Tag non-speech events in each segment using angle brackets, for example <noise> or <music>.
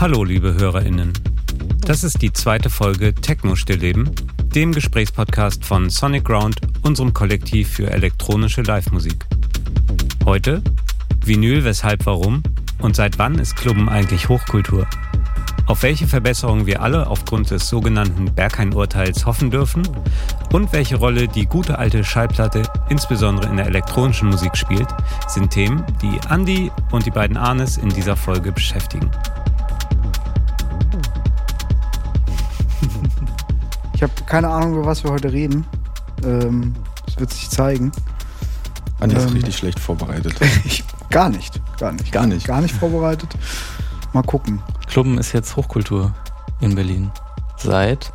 Hallo, liebe HörerInnen. Das ist die zweite Folge Techno Stillleben, dem Gesprächspodcast von Sonic Ground, unserem Kollektiv für elektronische Live-Musik. Heute Vinyl, weshalb, warum und seit wann ist Klubben eigentlich Hochkultur? Auf welche Verbesserungen wir alle aufgrund des sogenannten Berghain-Urteils hoffen dürfen und welche Rolle die gute alte Schallplatte insbesondere in der elektronischen Musik spielt, sind Themen, die Andy und die beiden Arnes in dieser Folge beschäftigen. Ich habe keine Ahnung, über was wir heute reden. Ähm, das wird sich zeigen. Andi ist ähm, richtig schlecht vorbereitet. <laughs> ich, gar nicht, gar nicht. Gar nicht. Gar nicht vorbereitet. Mal gucken. Klubben ist jetzt Hochkultur in Berlin. Seit,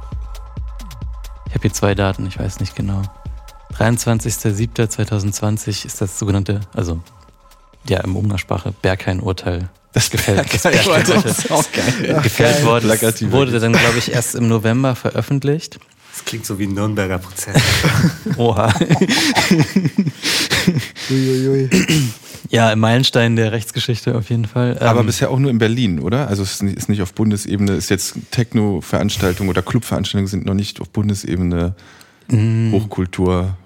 ich habe hier zwei Daten, ich weiß nicht genau. 23.07.2020 ist das sogenannte, also ja im Umgangssprache Berghain-Urteil das gefällt, <laughs> das Berghain das ist auch geil. gefällt worden. Das wurde dann, glaube ich, erst im November veröffentlicht. Das klingt so wie ein Nürnberger Prozess. <laughs> Oha. <laughs> Uiuiui. Ja, im Meilenstein der Rechtsgeschichte auf jeden Fall. Aber ähm, bisher auch nur in Berlin, oder? Also es ist nicht auf Bundesebene, ist jetzt Techno-Veranstaltungen oder Club-Veranstaltungen sind noch nicht auf Bundesebene mm. Hochkultur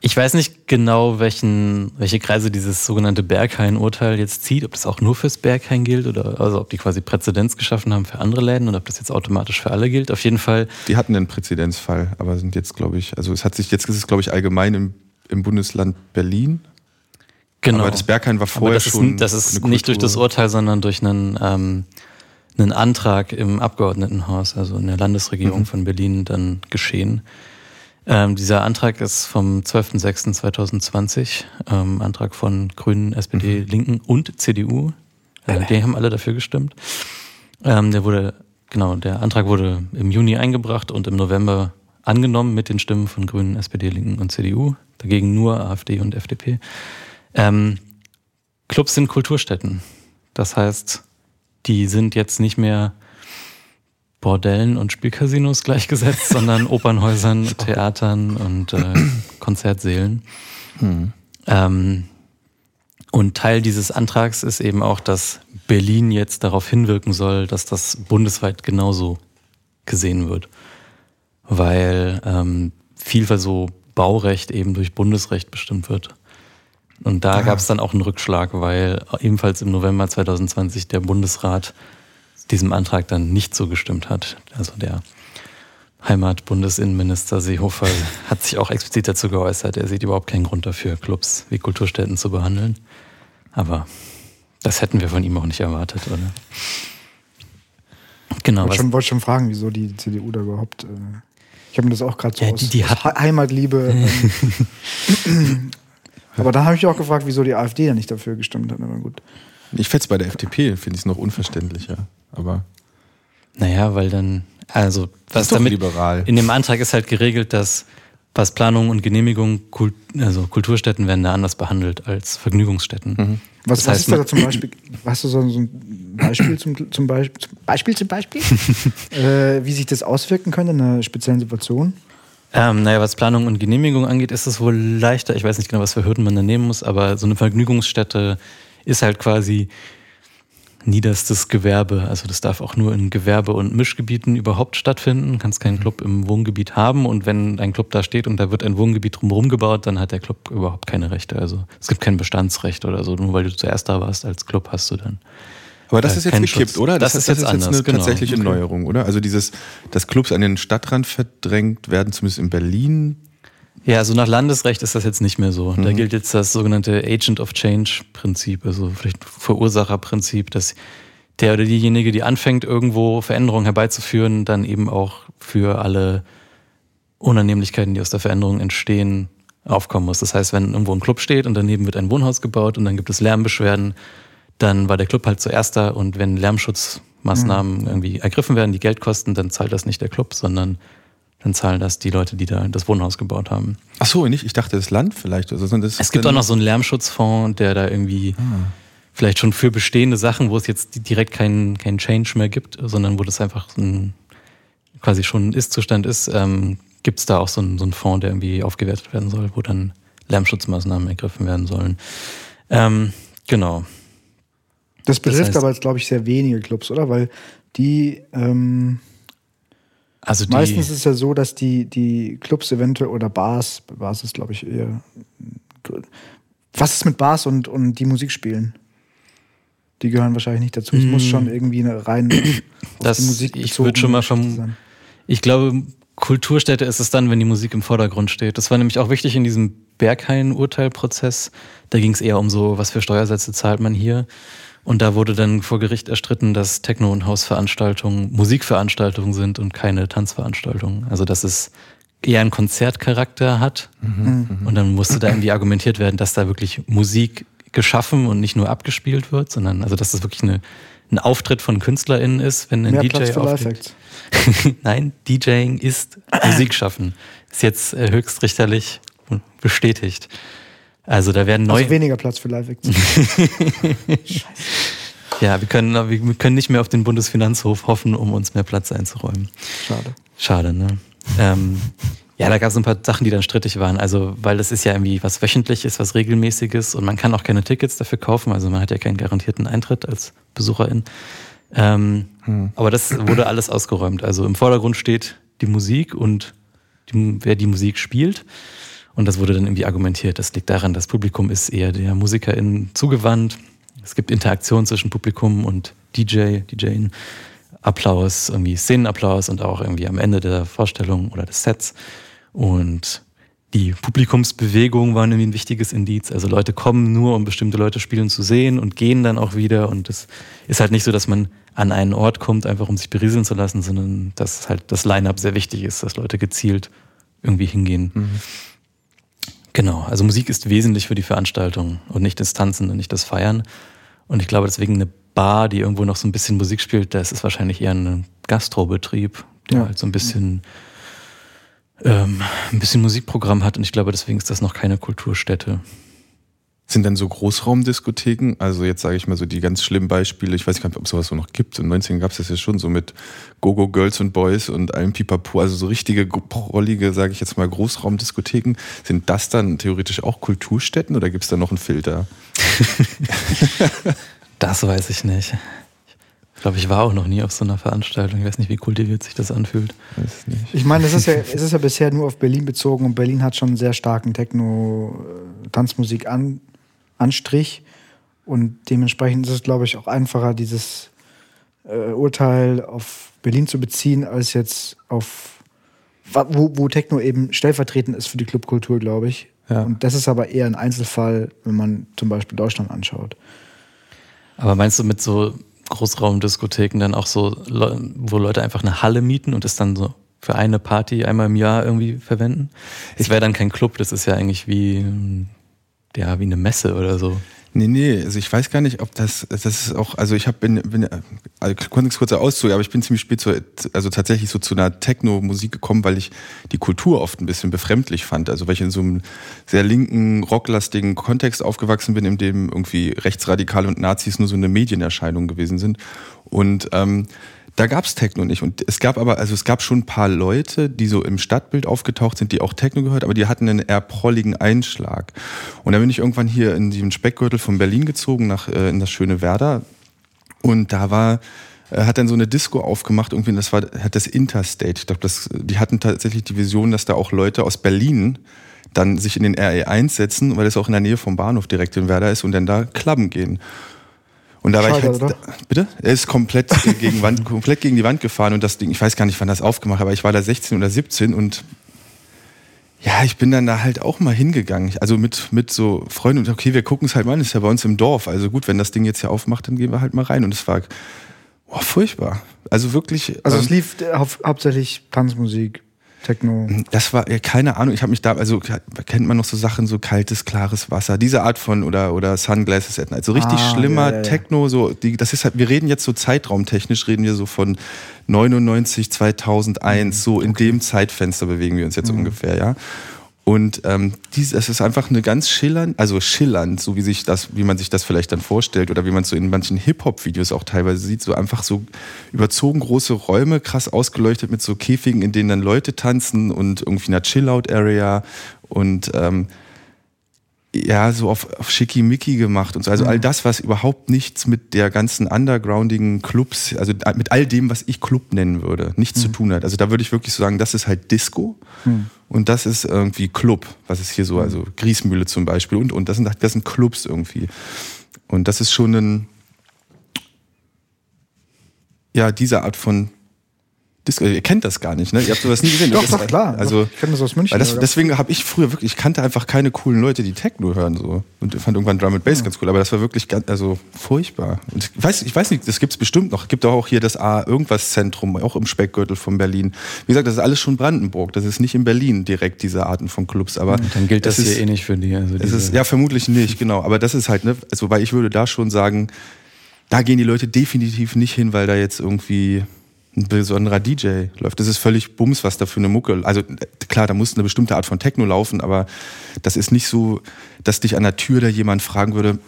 ich weiß nicht genau, welchen, welche Kreise dieses sogenannte Berghain-Urteil jetzt zieht, ob das auch nur fürs Berghain gilt oder also ob die quasi Präzedenz geschaffen haben für andere Läden oder ob das jetzt automatisch für alle gilt. Auf jeden Fall. Die hatten einen Präzedenzfall, aber sind jetzt, glaube ich, also es hat sich jetzt ist es, glaube ich, allgemein im, im Bundesland Berlin. Genau. Aber das Berghain war vorher das schon. Ist, das ist nicht durch das Urteil, sondern durch einen, ähm, einen Antrag im Abgeordnetenhaus, also in der Landesregierung mhm. von Berlin, dann geschehen. Ähm, dieser Antrag ist vom 12.06.2020, ähm, Antrag von Grünen, SPD, mhm. Linken und CDU. Äh, die haben alle dafür gestimmt. Ähm, der wurde, genau, der Antrag wurde im Juni eingebracht und im November angenommen mit den Stimmen von Grünen, SPD, Linken und CDU. Dagegen nur AfD und FDP. Ähm, Clubs sind Kulturstätten. Das heißt, die sind jetzt nicht mehr Bordellen und Spielcasinos gleichgesetzt, <laughs> sondern Opernhäusern, Theatern und äh, <clears throat> Konzertsälen. Hm. Ähm, und Teil dieses Antrags ist eben auch, dass Berlin jetzt darauf hinwirken soll, dass das bundesweit genauso gesehen wird. Weil ähm, vielfach so Baurecht eben durch Bundesrecht bestimmt wird. Und da ah. gab es dann auch einen Rückschlag, weil ebenfalls im November 2020 der Bundesrat diesem Antrag dann nicht so gestimmt hat. Also der Heimatbundesinnenminister Seehofer <laughs> hat sich auch explizit dazu geäußert. Er sieht überhaupt keinen Grund dafür, Clubs wie Kulturstätten zu behandeln. Aber das hätten wir von ihm auch nicht erwartet, oder? Genau. Ich wollte schon, wollt schon fragen, wieso die CDU da überhaupt. Äh, ich habe mir das auch gerade so ja, die, die aus, aus Heimatliebe. Ähm, <laughs> aber da habe ich auch gefragt, wieso die AfD da nicht dafür gestimmt hat. Aber gut. Ich fände es bei der FDP, finde ich es noch unverständlicher. Aber. Naja, weil dann, also was damit liberal. in dem Antrag ist halt geregelt, dass was Planung und Genehmigung, Kult, also Kulturstätten werden da anders behandelt als Vergnügungsstätten. Mhm. Was, was ist da zum Beispiel? <clears throat> Hast du so ein Beispiel zum, zum Beispiel, Beispiel zum Beispiel, <laughs> äh, wie sich das auswirken könnte in einer speziellen Situation? Ähm, naja, was Planung und Genehmigung angeht, ist es wohl leichter. Ich weiß nicht genau, was für Hürden man da nehmen muss, aber so eine Vergnügungsstätte ist halt quasi niederstes Gewerbe. Also das darf auch nur in Gewerbe- und Mischgebieten überhaupt stattfinden. Du kannst keinen mhm. Club im Wohngebiet haben und wenn ein Club da steht und da wird ein Wohngebiet drumherum gebaut, dann hat der Club überhaupt keine Rechte. Also es gibt kein Bestandsrecht oder so. Nur weil du zuerst da warst als Club hast du dann. Aber das ist jetzt gekippt, Schutz. oder? Das, das, ist jetzt, das ist jetzt eine genau. tatsächliche okay. Neuerung, oder? Also dieses, dass Clubs an den Stadtrand verdrängt werden, zumindest in Berlin, ja, also nach Landesrecht ist das jetzt nicht mehr so. Mhm. Da gilt jetzt das sogenannte Agent of Change Prinzip, also vielleicht Verursacherprinzip, dass der oder diejenige, die anfängt, irgendwo Veränderungen herbeizuführen, dann eben auch für alle Unannehmlichkeiten, die aus der Veränderung entstehen, aufkommen muss. Das heißt, wenn irgendwo ein Club steht und daneben wird ein Wohnhaus gebaut und dann gibt es Lärmbeschwerden, dann war der Club halt zuerst da und wenn Lärmschutzmaßnahmen mhm. irgendwie ergriffen werden, die Geld kosten, dann zahlt das nicht der Club, sondern dann zahlen das die Leute, die da das Wohnhaus gebaut haben. Ach so, nicht? Ich dachte das Land vielleicht. Also, das es gibt auch noch so einen Lärmschutzfonds, der da irgendwie ah. vielleicht schon für bestehende Sachen, wo es jetzt direkt keinen kein Change mehr gibt, sondern wo das einfach ein, quasi schon ein Ist-Zustand ist, ähm, gibt es da auch so einen, so einen Fonds, der irgendwie aufgewertet werden soll, wo dann Lärmschutzmaßnahmen ergriffen werden sollen. Ähm, genau. Das betrifft das heißt, aber jetzt, glaube ich, sehr wenige Clubs, oder? Weil die, ähm, also die, meistens ist es ja so, dass die, die Clubs eventuell oder Bars, Bars ist, glaube ich, eher. Was ist mit Bars und, und die Musik spielen? Die gehören wahrscheinlich nicht dazu. Es mm. muss schon irgendwie eine rein <clears throat> das, Musik Ich würde schon mal schon. Ich glaube, Kulturstätte ist es dann, wenn die Musik im Vordergrund steht. Das war nämlich auch wichtig in diesem Berghain-Urteilprozess. Da ging es eher um so, was für Steuersätze zahlt man hier. Und da wurde dann vor Gericht erstritten, dass Techno- und Hausveranstaltungen Musikveranstaltungen sind und keine Tanzveranstaltungen. Also dass es eher einen Konzertcharakter hat. Mhm. Und dann musste da irgendwie argumentiert werden, dass da wirklich Musik geschaffen und nicht nur abgespielt wird, sondern also dass das wirklich eine, ein Auftritt von KünstlerInnen ist, wenn ein Mehr DJ Platz für auftritt. <laughs> Nein, DJing ist Musik schaffen. Ist jetzt äh, höchstrichterlich bestätigt. Also da werden neue. Also weniger Platz für Live-Acts. <laughs> Scheiße. Ja, wir können, wir können nicht mehr auf den Bundesfinanzhof hoffen, um uns mehr Platz einzuräumen. Schade. Schade, ne? Ähm, ja, da gab es ein paar Sachen, die dann strittig waren. Also, weil das ist ja irgendwie was Wöchentliches, was Regelmäßiges und man kann auch keine Tickets dafür kaufen. Also man hat ja keinen garantierten Eintritt als Besucherin. Ähm, hm. Aber das wurde alles ausgeräumt. Also im Vordergrund steht die Musik und die, wer die Musik spielt. Und das wurde dann irgendwie argumentiert. Das liegt daran, das Publikum ist eher der MusikerInnen zugewandt. Es gibt Interaktion zwischen Publikum und DJ, DJin. Applaus, irgendwie Szenenapplaus und auch irgendwie am Ende der Vorstellung oder des Sets. Und die Publikumsbewegung war irgendwie ein wichtiges Indiz. Also Leute kommen nur, um bestimmte Leute spielen zu sehen und gehen dann auch wieder. Und es ist halt nicht so, dass man an einen Ort kommt, einfach um sich berieseln zu lassen, sondern dass halt das Line-up sehr wichtig ist, dass Leute gezielt irgendwie hingehen. Mhm. Genau, also Musik ist wesentlich für die Veranstaltung und nicht das Tanzen und nicht das Feiern. Und ich glaube, deswegen eine Bar, die irgendwo noch so ein bisschen Musik spielt, das ist wahrscheinlich eher ein Gastrobetrieb, der ja. halt so ein bisschen, ähm, ein bisschen Musikprogramm hat. Und ich glaube, deswegen ist das noch keine Kulturstätte. Sind dann so Großraumdiskotheken, also jetzt sage ich mal so die ganz schlimmen Beispiele, ich weiß gar nicht, ob es sowas so noch gibt. In den 90ern gab es das ja schon so mit Gogo Girls und Boys und allem Pipapo, also so richtige rollige, sage ich jetzt mal, Großraumdiskotheken. Sind das dann theoretisch auch Kulturstätten oder gibt es da noch einen Filter? <laughs> das weiß ich nicht. Ich glaube, ich war auch noch nie auf so einer Veranstaltung. Ich weiß nicht, wie kultiviert sich das anfühlt. Ich meine, es ist, ja, es ist ja bisher nur auf Berlin bezogen und Berlin hat schon einen sehr starken Techno-Tanzmusik an, Anstrich. Und dementsprechend ist es, glaube ich, auch einfacher, dieses äh, Urteil auf Berlin zu beziehen, als jetzt auf, wo, wo Techno eben stellvertretend ist für die Clubkultur, glaube ich. Ja. Und das ist aber eher ein Einzelfall, wenn man zum Beispiel Deutschland anschaut. Aber meinst du mit so Großraumdiskotheken dann auch so, wo Leute einfach eine Halle mieten und es dann so für eine Party einmal im Jahr irgendwie verwenden? Es wäre dann kein Club, das ist ja eigentlich wie ja, wie eine Messe oder so. Nee, nee, also ich weiß gar nicht, ob das, das ist auch, also ich habe, bin, bin also konnte es kurz auszuhören, aber ich bin ziemlich spät zu, also tatsächlich so zu einer Techno-Musik gekommen, weil ich die Kultur oft ein bisschen befremdlich fand. Also weil ich in so einem sehr linken, rocklastigen Kontext aufgewachsen bin, in dem irgendwie Rechtsradikale und Nazis nur so eine Medienerscheinung gewesen sind. Und ähm, da gab's Techno nicht. Und es gab aber, also es gab schon ein paar Leute, die so im Stadtbild aufgetaucht sind, die auch Techno gehört, aber die hatten einen eher prolligen Einschlag. Und dann bin ich irgendwann hier in den Speckgürtel von Berlin gezogen, nach, äh, in das schöne Werder. Und da war, äh, hat dann so eine Disco aufgemacht, irgendwie, das war, hat das Interstate. Ich glaube, das, die hatten tatsächlich die Vision, dass da auch Leute aus Berlin dann sich in den RE1 setzen, weil das auch in der Nähe vom Bahnhof direkt in Werder ist und dann da Klappen gehen. Und da war ich halt, oder? bitte? Er ist komplett gegen, Wand, <laughs> komplett gegen die Wand gefahren und das Ding, ich weiß gar nicht, wann das aufgemacht, aber ich war da 16 oder 17 und ja, ich bin dann da halt auch mal hingegangen. Also mit, mit so Freunden und okay, wir gucken es halt mal an, das ist ja bei uns im Dorf. Also gut, wenn das Ding jetzt hier aufmacht, dann gehen wir halt mal rein. Und es war oh, furchtbar. Also wirklich. Also es ähm, lief hau hauptsächlich Tanzmusik. Techno. Das war keine Ahnung. Ich habe mich da, also kennt man noch so Sachen, so kaltes, klares Wasser, diese Art von oder oder Sunglasses at Night. So richtig ah, schlimmer ja, ja. Techno. So, die, das ist halt. Wir reden jetzt so zeitraumtechnisch, reden wir so von 99, 2001. Mhm. So in okay. dem Zeitfenster bewegen wir uns jetzt mhm. ungefähr, ja. Und ähm, dies, es ist einfach eine ganz schillernd, also schillernd, so wie sich das, wie man sich das vielleicht dann vorstellt oder wie man es so in manchen Hip-Hop-Videos auch teilweise sieht, so einfach so überzogen große Räume, krass ausgeleuchtet mit so Käfigen, in denen dann Leute tanzen und irgendwie einer Chill-Out-Area. Und ähm, ja, so auf, auf Schickimicki gemacht und so. Also all das, was überhaupt nichts mit der ganzen undergroundigen Clubs, also mit all dem, was ich Club nennen würde, nichts zu tun hat. Also da würde ich wirklich so sagen, das ist halt Disco und das ist irgendwie Club, was ist hier so, also Griesmühle zum Beispiel und, und das sind, das sind Clubs irgendwie. Und das ist schon ein, ja, diese Art von Disco. Ihr kennt das gar nicht, ne? Ihr habt sowas nie gesehen. Doch, Das- doch, klar. Also, ich kenn das aus München, Weil das, deswegen habe ich früher wirklich, ich kannte einfach keine coolen Leute, die Techno hören so und fand irgendwann Drum and Bass ganz cool. Aber das war wirklich ganz, also furchtbar. Und ich weiß, ich weiß nicht, das gibt's bestimmt noch. Gibt auch hier das A irgendwas Zentrum, auch im Speckgürtel von Berlin. Wie gesagt, das ist alles schon Brandenburg. Das ist nicht in Berlin direkt diese Arten von Clubs. Aber Dann gilt das, ist, hier eh nicht für die. Also es ist, ja, vermutlich nicht, genau. Aber das ist halt, ne, also, weil ich würde da schon sagen, da gehen die Leute definitiv nicht hin, weil da jetzt irgendwie ein besonderer DJ läuft. Das ist völlig Bums, was da für eine Mucke. Also klar, da muss eine bestimmte Art von Techno laufen, aber das ist nicht so, dass dich an der Tür da jemand fragen würde,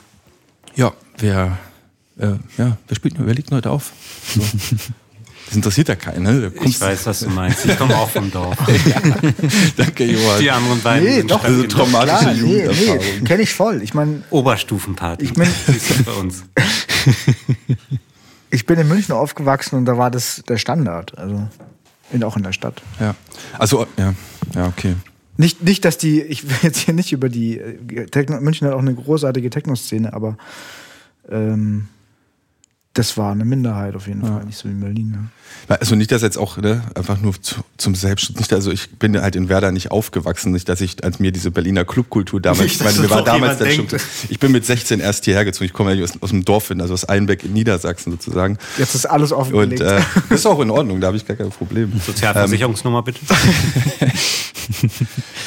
ja, wer, äh, ja, wer spielt, wer liegt heute auf? So. <laughs> Das interessiert ja keinen, ne? Ich weiß, was du meinst. Ich komme auch vom Dorf. <laughs> Danke, Johann. Die anderen beiden Nee, sind doch, also traumatische Klar, nee, nee, Jugenderfahrung. kenne ich voll. Ich meine, Oberstufenparty. Ich bin- Die ist das bei uns. <laughs> ich bin in München aufgewachsen und da war das der Standard. Also in, auch in der Stadt. Ja. Also, ja, ja, okay. Nicht, nicht, dass die, ich will jetzt hier nicht über die äh, Techno, München hat auch eine großartige Techno-Szene, aber ähm, das war eine Minderheit auf jeden Fall, nicht so wie in Berlin. Ne? Also nicht, dass jetzt auch ne, einfach nur zu, zum Selbstschutz. Nicht, also ich bin halt in Werder nicht aufgewachsen, nicht, dass ich als mir diese Berliner Clubkultur damals. Nicht, ich meine, mir war damals dann schon. Ich bin mit 16 erst hierher gezogen. Ich komme ja aus, aus dem Dorf hin, also aus Einbeck in Niedersachsen sozusagen. Jetzt ist alles Und offengelegt. äh, das ist auch in Ordnung, da habe ich gar kein Problem. Sozialversicherungsnummer bitte. <laughs>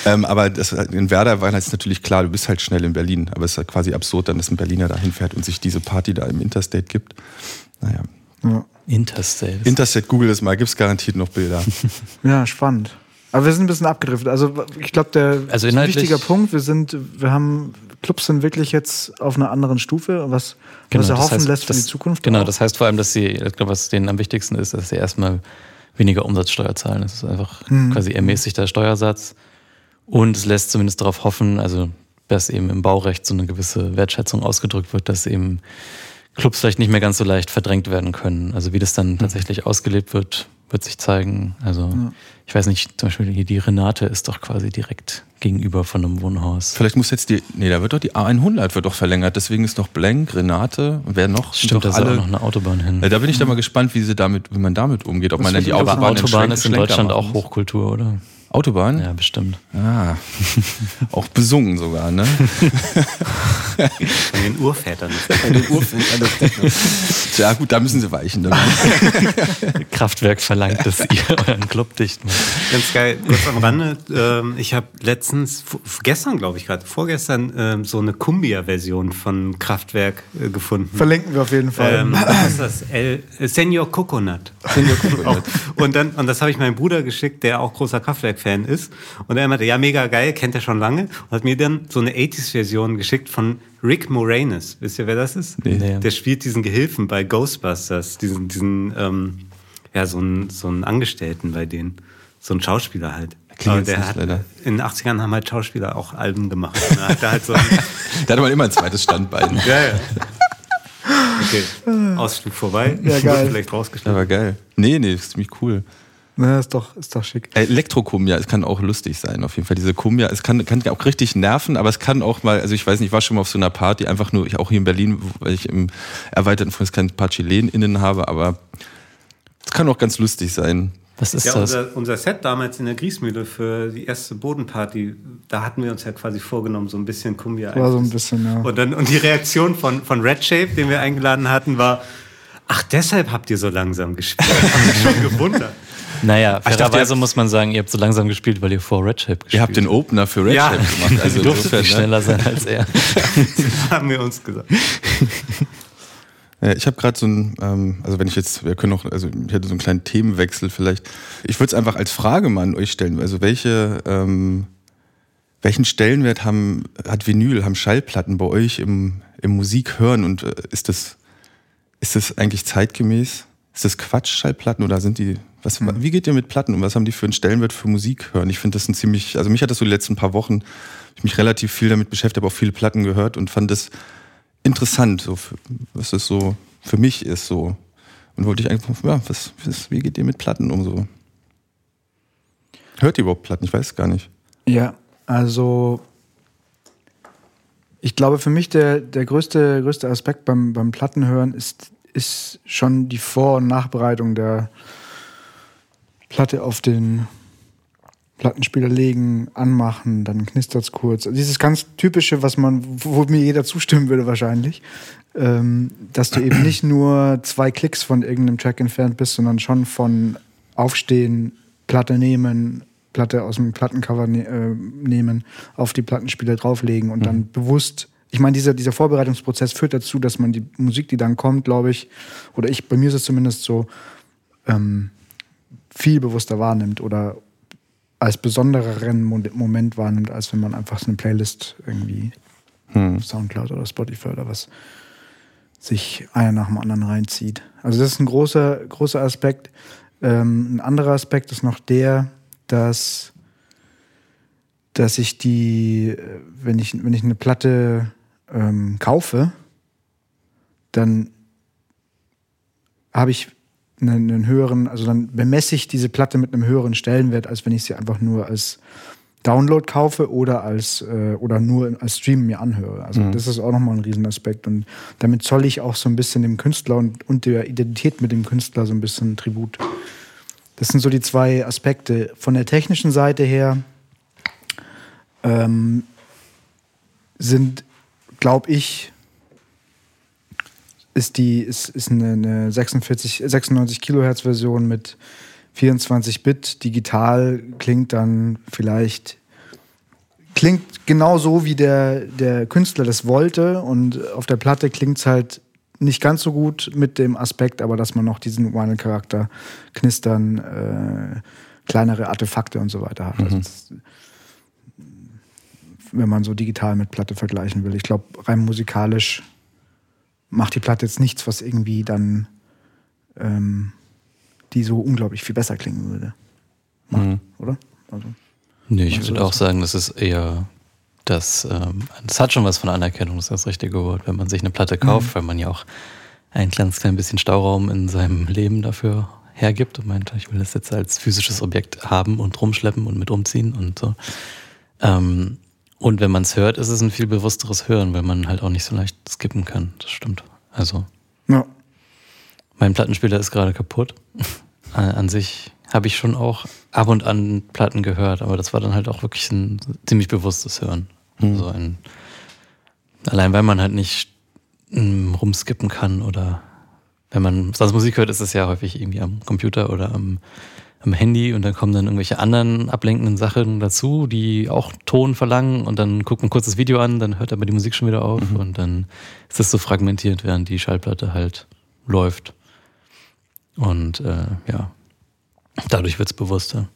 Ähm, aber das, in Werder war es natürlich klar, du bist halt schnell in Berlin. Aber es ist halt quasi absurd, dann, dass ein Berliner da hinfährt und sich diese Party da im Interstate gibt. Naja. ja. Interstate. Interstate, google das mal, gibt es garantiert noch Bilder. <laughs> ja, spannend. Aber wir sind ein bisschen abgedriftet. Also ich glaube, der Also ist ein wichtiger Punkt, wir sind, wir haben, Clubs sind wirklich jetzt auf einer anderen Stufe, was, was er das hoffen heißt, lässt für das, die Zukunft. Genau, auch. das heißt vor allem, dass sie, ich glaube, was denen am wichtigsten ist, dass sie erstmal weniger Umsatzsteuer zahlen. Das ist einfach Mhm. quasi ermäßigter Steuersatz. Und es lässt zumindest darauf hoffen, also dass eben im Baurecht so eine gewisse Wertschätzung ausgedrückt wird, dass eben Clubs vielleicht nicht mehr ganz so leicht verdrängt werden können. Also wie das Mhm. dann tatsächlich ausgelebt wird, wird sich zeigen. Also ich weiß nicht, zum Beispiel hier die Renate ist doch quasi direkt gegenüber von einem Wohnhaus. Vielleicht muss jetzt die, nee, da wird doch die A100 wird doch verlängert, deswegen ist noch Blank, Renate und wer noch? Stimmt, da ist auch noch eine Autobahn hin. Ja, da bin ich dann mal gespannt, wie sie damit, wie man damit umgeht, ob man dann die Autobahn, Autobahn ist in Deutschland auch. Hochkultur, oder? Autobahn? Ja, bestimmt. Ah, <laughs> auch besungen sogar, ne? Von den Urvätern. ja gut, da müssen sie weichen. Dann. <laughs> Kraftwerk verlangt, dass ihr euren Club dicht macht. Ganz geil. Kurz am Rande. Ähm, ich habe letztens, gestern glaube ich gerade, vorgestern ähm, so eine Cumbia-Version von Kraftwerk äh, gefunden. Verlinken wir auf jeden Fall. Ähm, was ist das? El, Senior Coconut. Senior Coconut. <laughs> und dann, und das habe ich meinem Bruder geschickt, der auch großer Kraftwerk-Fan ist. Und er meinte, ja, mega geil, kennt er schon lange. Und hat mir dann so eine 80s-Version geschickt von Rick Moranis. Wisst ihr, wer das ist? Nee. Der spielt diesen Gehilfen bei Ghostbusters, diesen, diesen, ähm, ja, so einen, so einen Angestellten bei denen. So ein Schauspieler halt. Klingt der hat, leider. in den 80ern haben halt Schauspieler auch Alben gemacht. Und da hat halt so ein, <laughs> Da hat man immer ein zweites Standbein. <laughs> ja, ja. Okay, Ausflug vorbei. Ja, geil. Vielleicht rausgeschnitten. Aber geil. Nee, nee, ist ziemlich cool. Na, ist doch, ist doch schick. Elektrokumbia, es kann auch lustig sein, auf jeden Fall. Diese Kumbia, es kann, kann auch richtig nerven, aber es kann auch mal, also ich weiß nicht, ich war schon mal auf so einer Party, einfach nur, ich auch hier in Berlin, weil ich im erweiterten Freundeskreis ein paar ChilenInnen habe, aber es kann auch ganz lustig sein. Was ist Ja, das? unser, unser Set damals in der Griesmühle für die erste Bodenparty, da hatten wir uns ja quasi vorgenommen, so ein bisschen Kumbia War so ein bisschen, ja. Und, dann, und die Reaktion von, von Red Shape, den wir eingeladen hatten, war, ach, deshalb habt ihr so langsam gespielt. <laughs> Hab mich schon gewundert. Naja, dachte, fairerweise muss man sagen, ihr habt so langsam gespielt, weil ihr vor Red Shape gespielt Ihr habt den Opener für Red Ja. Shape gemacht, also <laughs> Ihr durftet insofern, nicht ne? schneller sein als er. <laughs> haben wir uns gesagt. Ich habe gerade so ein, ähm, also wenn ich jetzt, wir können noch, also ich hätte so einen kleinen Themenwechsel vielleicht. Ich würde es einfach als Frage mal an euch stellen. Also welche, ähm, welchen Stellenwert haben, hat Vinyl, haben Schallplatten bei euch im, im Musikhören und äh, ist das, ist das eigentlich zeitgemäß? Ist das Quatsch, Schallplatten oder sind die Was, mhm. Wie geht ihr mit Platten und was haben die für einen Stellenwert für Musik hören? Ich finde das ein ziemlich, also mich hat das so die letzten paar Wochen, ich mich relativ viel damit beschäftigt, habe auch viele Platten gehört und fand das interessant, so für, was das so für mich ist so. Und wollte ich einfach, ja, was, was, wie geht ihr mit Platten um so? Hört ihr überhaupt Platten? Ich weiß es gar nicht. Ja, also ich glaube, für mich der, der größte, größte Aspekt beim, beim Plattenhören ist, ist schon die Vor- und Nachbereitung der Platte auf den Plattenspieler legen, anmachen, dann knistert es kurz. Also dieses ganz typische, was man, wo mir jeder zustimmen würde wahrscheinlich, ähm, dass du eben nicht nur zwei Klicks von irgendeinem Track entfernt bist, sondern schon von Aufstehen, Platte nehmen, Platte aus dem Plattencover ne äh, nehmen, auf die Plattenspieler drauflegen und mhm. dann bewusst. Ich meine, dieser, dieser Vorbereitungsprozess führt dazu, dass man die Musik, die dann kommt, glaube ich, oder ich, bei mir ist es zumindest so, ähm, viel bewusster wahrnimmt oder als besondereren Moment wahrnimmt, als wenn man einfach so eine Playlist irgendwie hm. Soundcloud oder Spotify oder was sich einer nach dem anderen reinzieht. Also das ist ein großer, großer Aspekt. Ähm, ein anderer Aspekt ist noch der, dass, dass ich die, wenn ich, wenn ich eine Platte ähm, kaufe, dann habe ich einen, einen, höheren, also dann bemesse ich diese Platte mit einem höheren Stellenwert, als wenn ich sie einfach nur als Download kaufe oder als äh, oder nur als Stream mir anhöre. Also mhm. das ist auch nochmal ein Riesenaspekt. Und damit zolle ich auch so ein bisschen dem Künstler und, und der Identität mit dem Künstler so ein bisschen Tribut. Das sind so die zwei Aspekte. Von der technischen Seite her ähm, sind, glaube ich, ist die ist, ist eine, eine 46, 96 Kilohertz Version mit 24 Bit. Digital klingt dann vielleicht klingt genau so, wie der, der Künstler das wollte. Und auf der Platte klingt es halt nicht ganz so gut mit dem Aspekt, aber dass man noch diesen Vinyl-Charakter, Knistern, äh, kleinere Artefakte und so weiter hat. Also mhm. Also das, wenn man so digital mit Platte vergleichen will. Ich glaube, rein musikalisch macht die Platte jetzt nichts, was irgendwie dann ähm, die so unglaublich viel besser klingen würde. Macht, mhm. Oder? Also, nee, ich würde auch sagen, das ist eher das, ähm, das hat schon was von Anerkennung, das ist das richtige Wort, wenn man sich eine Platte kauft, mhm. weil man ja auch ein kleines klein bisschen Stauraum in seinem Leben dafür hergibt und meint, ich will das jetzt als physisches Objekt haben und rumschleppen und mit umziehen und so. Ähm, und wenn man es hört, ist es ein viel bewussteres Hören, weil man halt auch nicht so leicht skippen kann. Das stimmt. Also. Ja. Mein Plattenspieler ist gerade kaputt. <laughs> An sich habe ich schon auch ab und an Platten gehört, aber das war dann halt auch wirklich ein ziemlich bewusstes Hören. Mhm. So ein, allein weil man halt nicht mm, rumskippen kann oder wenn man sonst Musik hört, ist es ja häufig irgendwie am Computer oder am, am Handy und dann kommen dann irgendwelche anderen ablenkenden Sachen dazu, die auch Ton verlangen und dann guckt man kurz das Video an, dann hört aber die Musik schon wieder auf mhm. und dann ist es so fragmentiert, während die Schallplatte halt läuft. Und äh, ja, dadurch wird es bewusster.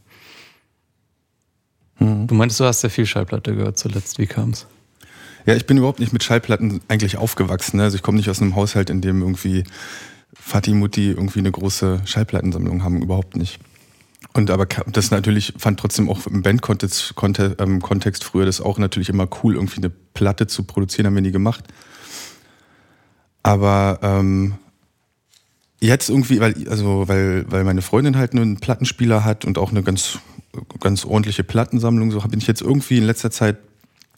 Mhm. Du meintest, du hast ja viel Schallplatte gehört zuletzt. Wie kam es? Ja, ich bin überhaupt nicht mit Schallplatten eigentlich aufgewachsen. Ne? Also ich komme nicht aus einem Haushalt, in dem irgendwie Vati Mutti irgendwie eine große Schallplattensammlung haben. Überhaupt nicht. Und aber das natürlich fand trotzdem auch im Bandkontext ähm, Kontext früher das auch natürlich immer cool, irgendwie eine Platte zu produzieren, haben wir nie gemacht. Aber ähm, jetzt irgendwie, weil, also, weil, weil meine Freundin halt einen Plattenspieler hat und auch eine ganz, ganz ordentliche Plattensammlung, so bin ich jetzt irgendwie in letzter Zeit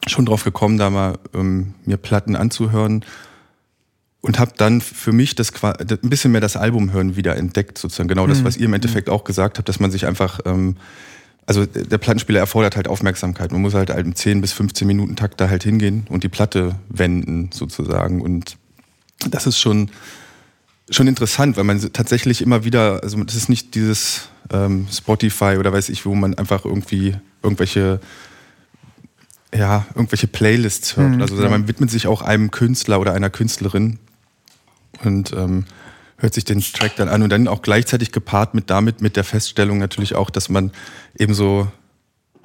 schon drauf gekommen, da mal ähm, mir Platten anzuhören und habe dann für mich das ein bisschen mehr das Album hören wieder entdeckt, sozusagen genau das, mhm. was ihr im Endeffekt mhm. auch gesagt habt, dass man sich einfach ähm, also der Plattenspieler erfordert halt Aufmerksamkeit. Man muss halt im 10 bis 15 Minuten Takt da halt hingehen und die Platte wenden sozusagen und das ist schon schon interessant, weil man tatsächlich immer wieder, also das ist nicht dieses ähm, Spotify oder weiß ich, wo man einfach irgendwie irgendwelche ja, irgendwelche Playlists hört. Mhm, also man widmet sich auch einem Künstler oder einer Künstlerin und ähm, hört sich den Track dann an und dann auch gleichzeitig gepaart mit damit, mit der Feststellung natürlich auch, dass man eben so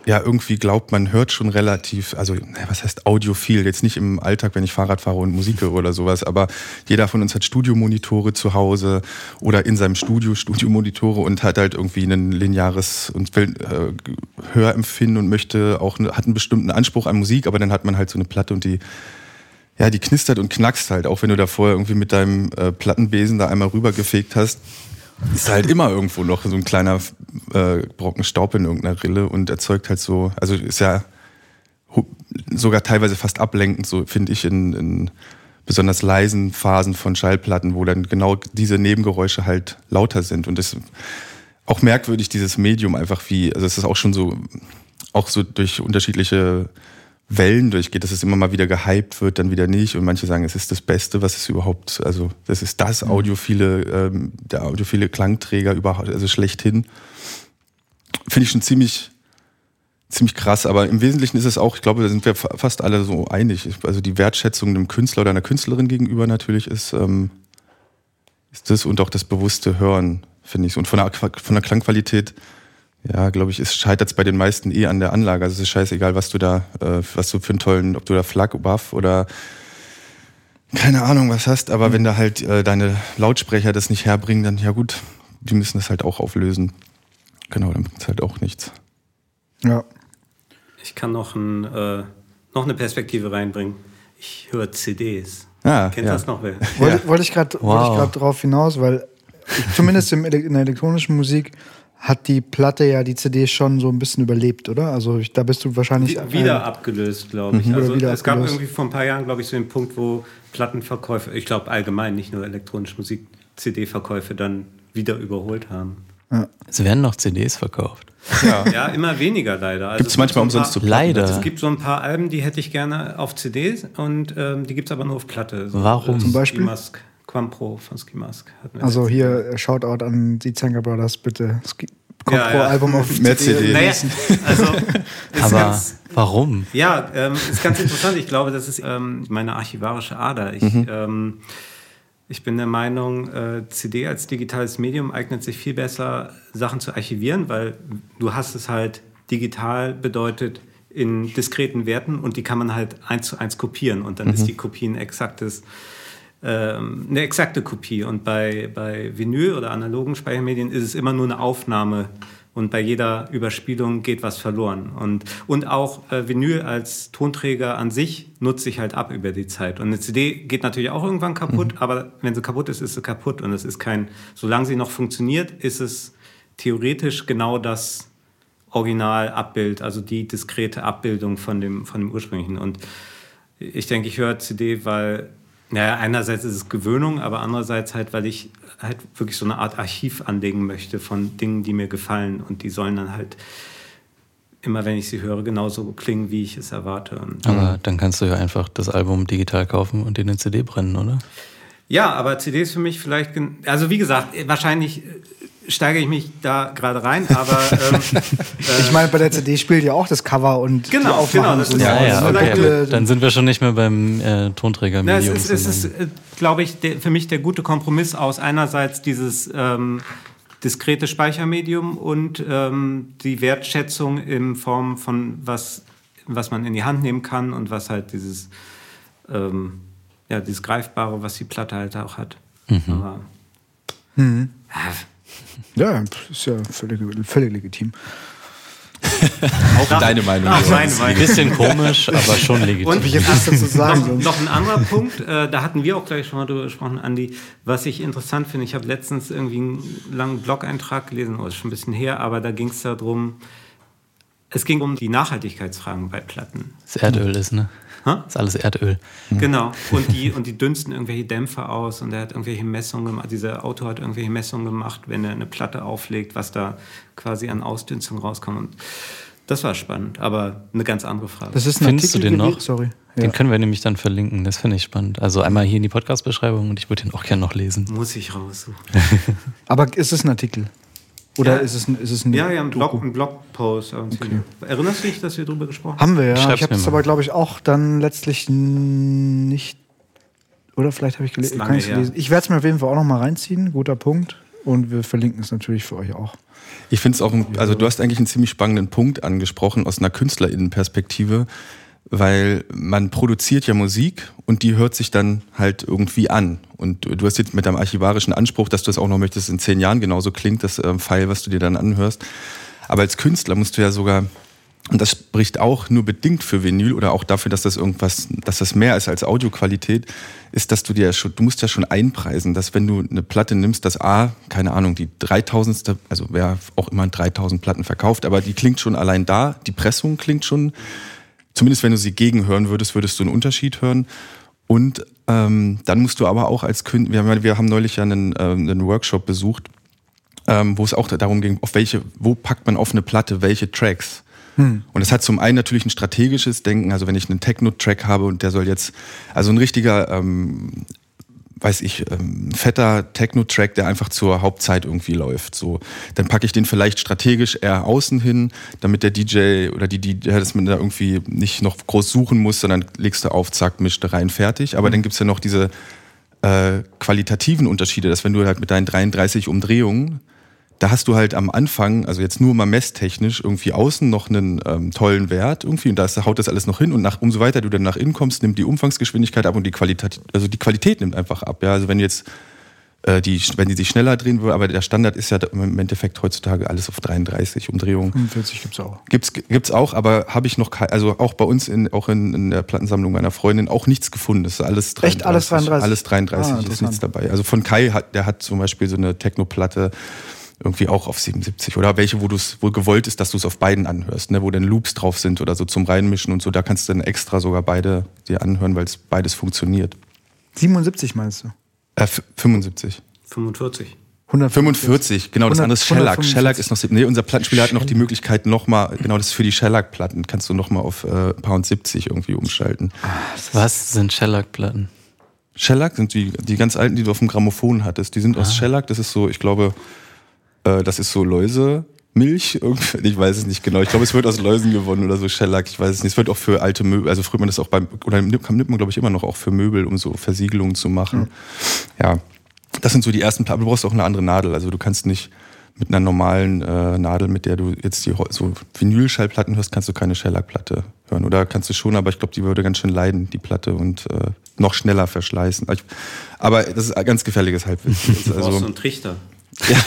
ja irgendwie glaubt, man hört schon relativ, also was heißt audiophil, jetzt nicht im Alltag, wenn ich Fahrrad fahre und Musik höre oder sowas, aber jeder von uns hat Studiomonitore zu Hause oder in seinem Studio Studiomonitore und hat halt irgendwie ein lineares und will äh, Hörempfinden und möchte auch, hat einen bestimmten Anspruch an Musik, aber dann hat man halt so eine Platte und die ja, die knistert und knackst halt, auch wenn du da vorher irgendwie mit deinem äh, Plattenbesen da einmal rübergefegt hast ist halt immer irgendwo noch so ein kleiner äh, Brocken Staub in irgendeiner Rille und erzeugt halt so, also ist ja sogar teilweise fast ablenkend, so finde ich, in, in besonders leisen Phasen von Schallplatten, wo dann genau diese Nebengeräusche halt lauter sind. Und das ist auch merkwürdig, dieses Medium einfach wie, also es ist auch schon so, auch so durch unterschiedliche Wellen durchgeht, dass es immer mal wieder gehypt wird, dann wieder nicht. Und manche sagen, es ist das Beste, was es überhaupt, also das ist das mhm. audiophile, ähm, der audiophile Klangträger überhaupt, also schlechthin. Finde ich schon ziemlich, ziemlich krass. Aber im Wesentlichen ist es auch, ich glaube, da sind wir fast alle so einig. Also die Wertschätzung einem Künstler oder einer Künstlerin gegenüber natürlich ist, ähm, ist das und auch das bewusste Hören, finde ich. Und von der, von der Klangqualität ja, glaube ich, ist scheitert es bei den meisten eh an der Anlage. Also es ist scheißegal, was du da, äh, was du für einen tollen, ob du da Flak, Buff oder keine Ahnung was hast, aber mhm. wenn da halt äh, deine Lautsprecher das nicht herbringen, dann ja gut, die müssen das halt auch auflösen. Genau, dann bringt es halt auch nichts. Ja. Ich kann noch, ein, äh, noch eine Perspektive reinbringen. Ich höre CDs. Ah, Kennt ja. das noch wer? Wollte, <laughs> ja. wollte ich gerade wow. drauf hinaus, weil ich, zumindest in der elektronischen Musik hat die Platte ja die CD schon so ein bisschen überlebt, oder? Also ich, da bist du wahrscheinlich. Wie, wieder abgelöst, glaube ich. Mhm. Also es gab irgendwie vor ein paar Jahren, glaube ich, so den Punkt, wo Plattenverkäufe, ich glaube allgemein, nicht nur elektronische Musik, CD-Verkäufe dann wieder überholt haben. Ja. Es werden noch CDs verkauft. Ja, <laughs> ja immer weniger leider. Also gibt es manchmal umsonst zu Platten. Leider. Es gibt so ein paar Alben, die hätte ich gerne auf CDs und ähm, die gibt es aber nur auf Platte. So, Warum? Zum Beispiel? Mask. Quampro von Ski Mask. Also hier äh, Shoutout an die Zanger Brothers, bitte. Ski ja, pro ja. Album auf <laughs> mehr CD. Naja, also, Aber ganz, warum? Ja, ähm, ist ganz interessant. Ich glaube, das ist ähm, meine archivarische Ader. Ich, mhm. ähm, ich bin der Meinung, äh, CD als digitales Medium eignet sich viel besser, Sachen zu archivieren, weil du hast es halt digital bedeutet in diskreten Werten und die kann man halt eins zu eins kopieren und dann mhm. ist die Kopie ein exaktes ähm, eine exakte Kopie. Und bei, bei Vinyl oder analogen Speichermedien ist es immer nur eine Aufnahme und bei jeder Überspielung geht was verloren. Und, und auch äh, Vinyl als Tonträger an sich nutzt sich halt ab über die Zeit. Und eine CD geht natürlich auch irgendwann kaputt, mhm. aber wenn sie kaputt ist, ist sie kaputt. Und es ist kein, solange sie noch funktioniert, ist es theoretisch genau das Originalabbild, also die diskrete Abbildung von dem, von dem ursprünglichen. Und ich denke, ich höre CD, weil naja, einerseits ist es Gewöhnung, aber andererseits halt, weil ich halt wirklich so eine Art Archiv anlegen möchte von Dingen, die mir gefallen und die sollen dann halt immer, wenn ich sie höre, genauso klingen, wie ich es erwarte. Und aber dann kannst du ja einfach das Album digital kaufen und in eine CD brennen, oder? Ja, aber CDs für mich vielleicht, also wie gesagt, wahrscheinlich steige ich mich da gerade rein, <laughs> aber ähm, ich meine, bei der CD spielt ja auch das Cover und genau, die Aufnahmen genau, das ist ja, ja, okay. Dann sind wir schon nicht mehr beim äh, Tonträger. Na, es ist, es ist äh, glaube ich, der, für mich der gute Kompromiss aus einerseits dieses ähm, diskrete Speichermedium und ähm, die Wertschätzung in Form von was, was man in die Hand nehmen kann und was halt dieses, ähm, ja, dieses Greifbare, was die Platte halt auch hat. Mhm. Aber, mhm. Ja, ja, ist ja völlig, völlig legitim. <laughs> Auch deine Meinung. Ach, meine Meinung. Ein bisschen komisch, <laughs> aber schon legitim. Und ich was dazu sagen. Noch, <laughs> noch ein anderer Punkt, äh, da hatten wir auch gleich schon mal drüber gesprochen, Andi, was ich interessant finde. Ich habe letztens irgendwie einen langen Blog-Eintrag gelesen, oh, ist schon ein bisschen her, aber da ging es darum, es ging um die Nachhaltigkeitsfragen bei Platten. Das Erdöl ist, ne? Ha? Das ist alles Erdöl. Mhm. Genau. Und die, und die dünsten irgendwelche Dämpfer aus und er hat irgendwelche Messungen gemacht. Dieser Autor hat irgendwelche Messungen gemacht, wenn er eine Platte auflegt, was da quasi an Ausdünstung rauskommt. Und das war spannend, aber eine ganz andere Frage. Das ist ein Findest Artikel du den noch? Sorry. Den ja. können wir nämlich dann verlinken. Das finde ich spannend. Also einmal hier in die Podcast-Beschreibung und ich würde den auch gerne noch lesen. Muss ich raussuchen. <laughs> aber ist es ein Artikel? Oder ja. ist, es ein, ist es ein Ja, ja, ein, Blog, ein Blogpost. Okay. Erinnerst du dich, dass wir darüber gesprochen haben? Haben wir, ja. Ich habe es aber, glaube ich, auch dann letztlich nicht. Oder vielleicht habe ich, gele gelesen. Ich werde es mir auf jeden Fall auch noch mal reinziehen. Guter Punkt. und wir verlinken es natürlich für euch auch. Ich finde es auch, ein, also du hast eigentlich einen ziemlich spannenden Punkt angesprochen aus einer KünstlerInnenperspektive, weil man produziert ja Musik und die hört sich dann halt irgendwie an. Und du hast jetzt mit deinem archivarischen Anspruch, dass du es auch noch möchtest, in zehn Jahren genauso klingt, das äh, File, was du dir dann anhörst. Aber als Künstler musst du ja sogar und das spricht auch nur bedingt für Vinyl oder auch dafür, dass das irgendwas, dass das mehr ist als Audioqualität, ist, dass du dir schon, du musst ja schon einpreisen, dass wenn du eine Platte nimmst, dass A, keine Ahnung, die 3000. also wer auch immer 3000 Platten verkauft, aber die klingt schon allein da, die Pressung klingt schon, zumindest wenn du sie gegenhören würdest, würdest du einen Unterschied hören. Und ähm, dann musst du aber auch als Künstler, wir haben, wir haben neulich ja einen, äh, einen Workshop besucht, ähm, wo es auch darum ging, auf welche, wo packt man auf eine Platte welche Tracks. Hm. Und es hat zum einen natürlich ein strategisches Denken, also wenn ich einen Techno-Track habe und der soll jetzt, also ein richtiger, ähm, weiß ich, ähm, fetter Techno-Track, der einfach zur Hauptzeit irgendwie läuft. So, dann packe ich den vielleicht strategisch eher außen hin, damit der DJ oder die DJ, dass man da irgendwie nicht noch groß suchen muss, sondern legst du auf, zack, mischt rein, fertig. Aber mhm. dann gibt's ja noch diese äh, qualitativen Unterschiede, dass wenn du halt mit deinen 33 Umdrehungen da hast du halt am Anfang, also jetzt nur mal messtechnisch, irgendwie außen noch einen ähm, tollen Wert irgendwie und da haut das alles noch hin und nach, umso weiter du dann nach innen kommst, nimmt die Umfangsgeschwindigkeit ab und die Qualität, also die Qualität nimmt einfach ab. Ja, also wenn jetzt äh, die, wenn die sich schneller drehen würde, aber der Standard ist ja im Endeffekt heutzutage alles auf 33 Umdrehungen. 45 gibt's auch. Gibt's, gibt's auch, aber habe ich noch also auch bei uns in, auch in, in, der Plattensammlung meiner Freundin auch nichts gefunden. Das ist alles 33. Echt alles 33? Alles 33 ah, ist nichts dabei. Also von Kai hat, der hat zum Beispiel so eine Techno-Platte, irgendwie auch auf 77 oder welche, wo du es wohl gewollt ist, dass du es auf beiden anhörst, ne, wo dann Loops drauf sind oder so zum Reinmischen und so. Da kannst du dann extra sogar beide dir anhören, weil es beides funktioniert. 77 meinst du? Äh, 75. 45. 145, genau, das andere ist Shellac. Shellac ist noch, nee, unser Plattenspieler hat noch die Möglichkeit nochmal, genau, das ist für die Shellac-Platten, kannst du nochmal auf äh, Pound 70 irgendwie umschalten. Was sind Shellac-Platten? Shellac sind die, die ganz alten, die du auf dem Grammophon hattest. Die sind ah. aus Shellac, das ist so, ich glaube, äh, das ist so Läusemilch. <laughs> Ich weiß es nicht genau. Ich glaube, es wird aus Läusen gewonnen oder so Shellac. Ich weiß es nicht. Es wird auch für alte Möbel, also früher man das auch beim, oder nimmt, man, glaube ich, immer noch auch für Möbel, um so Versiegelungen zu machen. Mhm. Ja. Das sind so die ersten Platten. Du brauchst auch eine andere Nadel. Also du kannst nicht mit einer normalen äh, Nadel, mit der du jetzt die so Vinylschallplatten hörst, kannst du keine Shellac-Platte hören. Oder kannst du schon, aber ich glaube, die würde ganz schön leiden, die Platte, und äh, noch schneller verschleißen. Aber das ist ein ganz gefährliches Halbwissen. <laughs> Du brauchst also, so einen Trichter. Ja.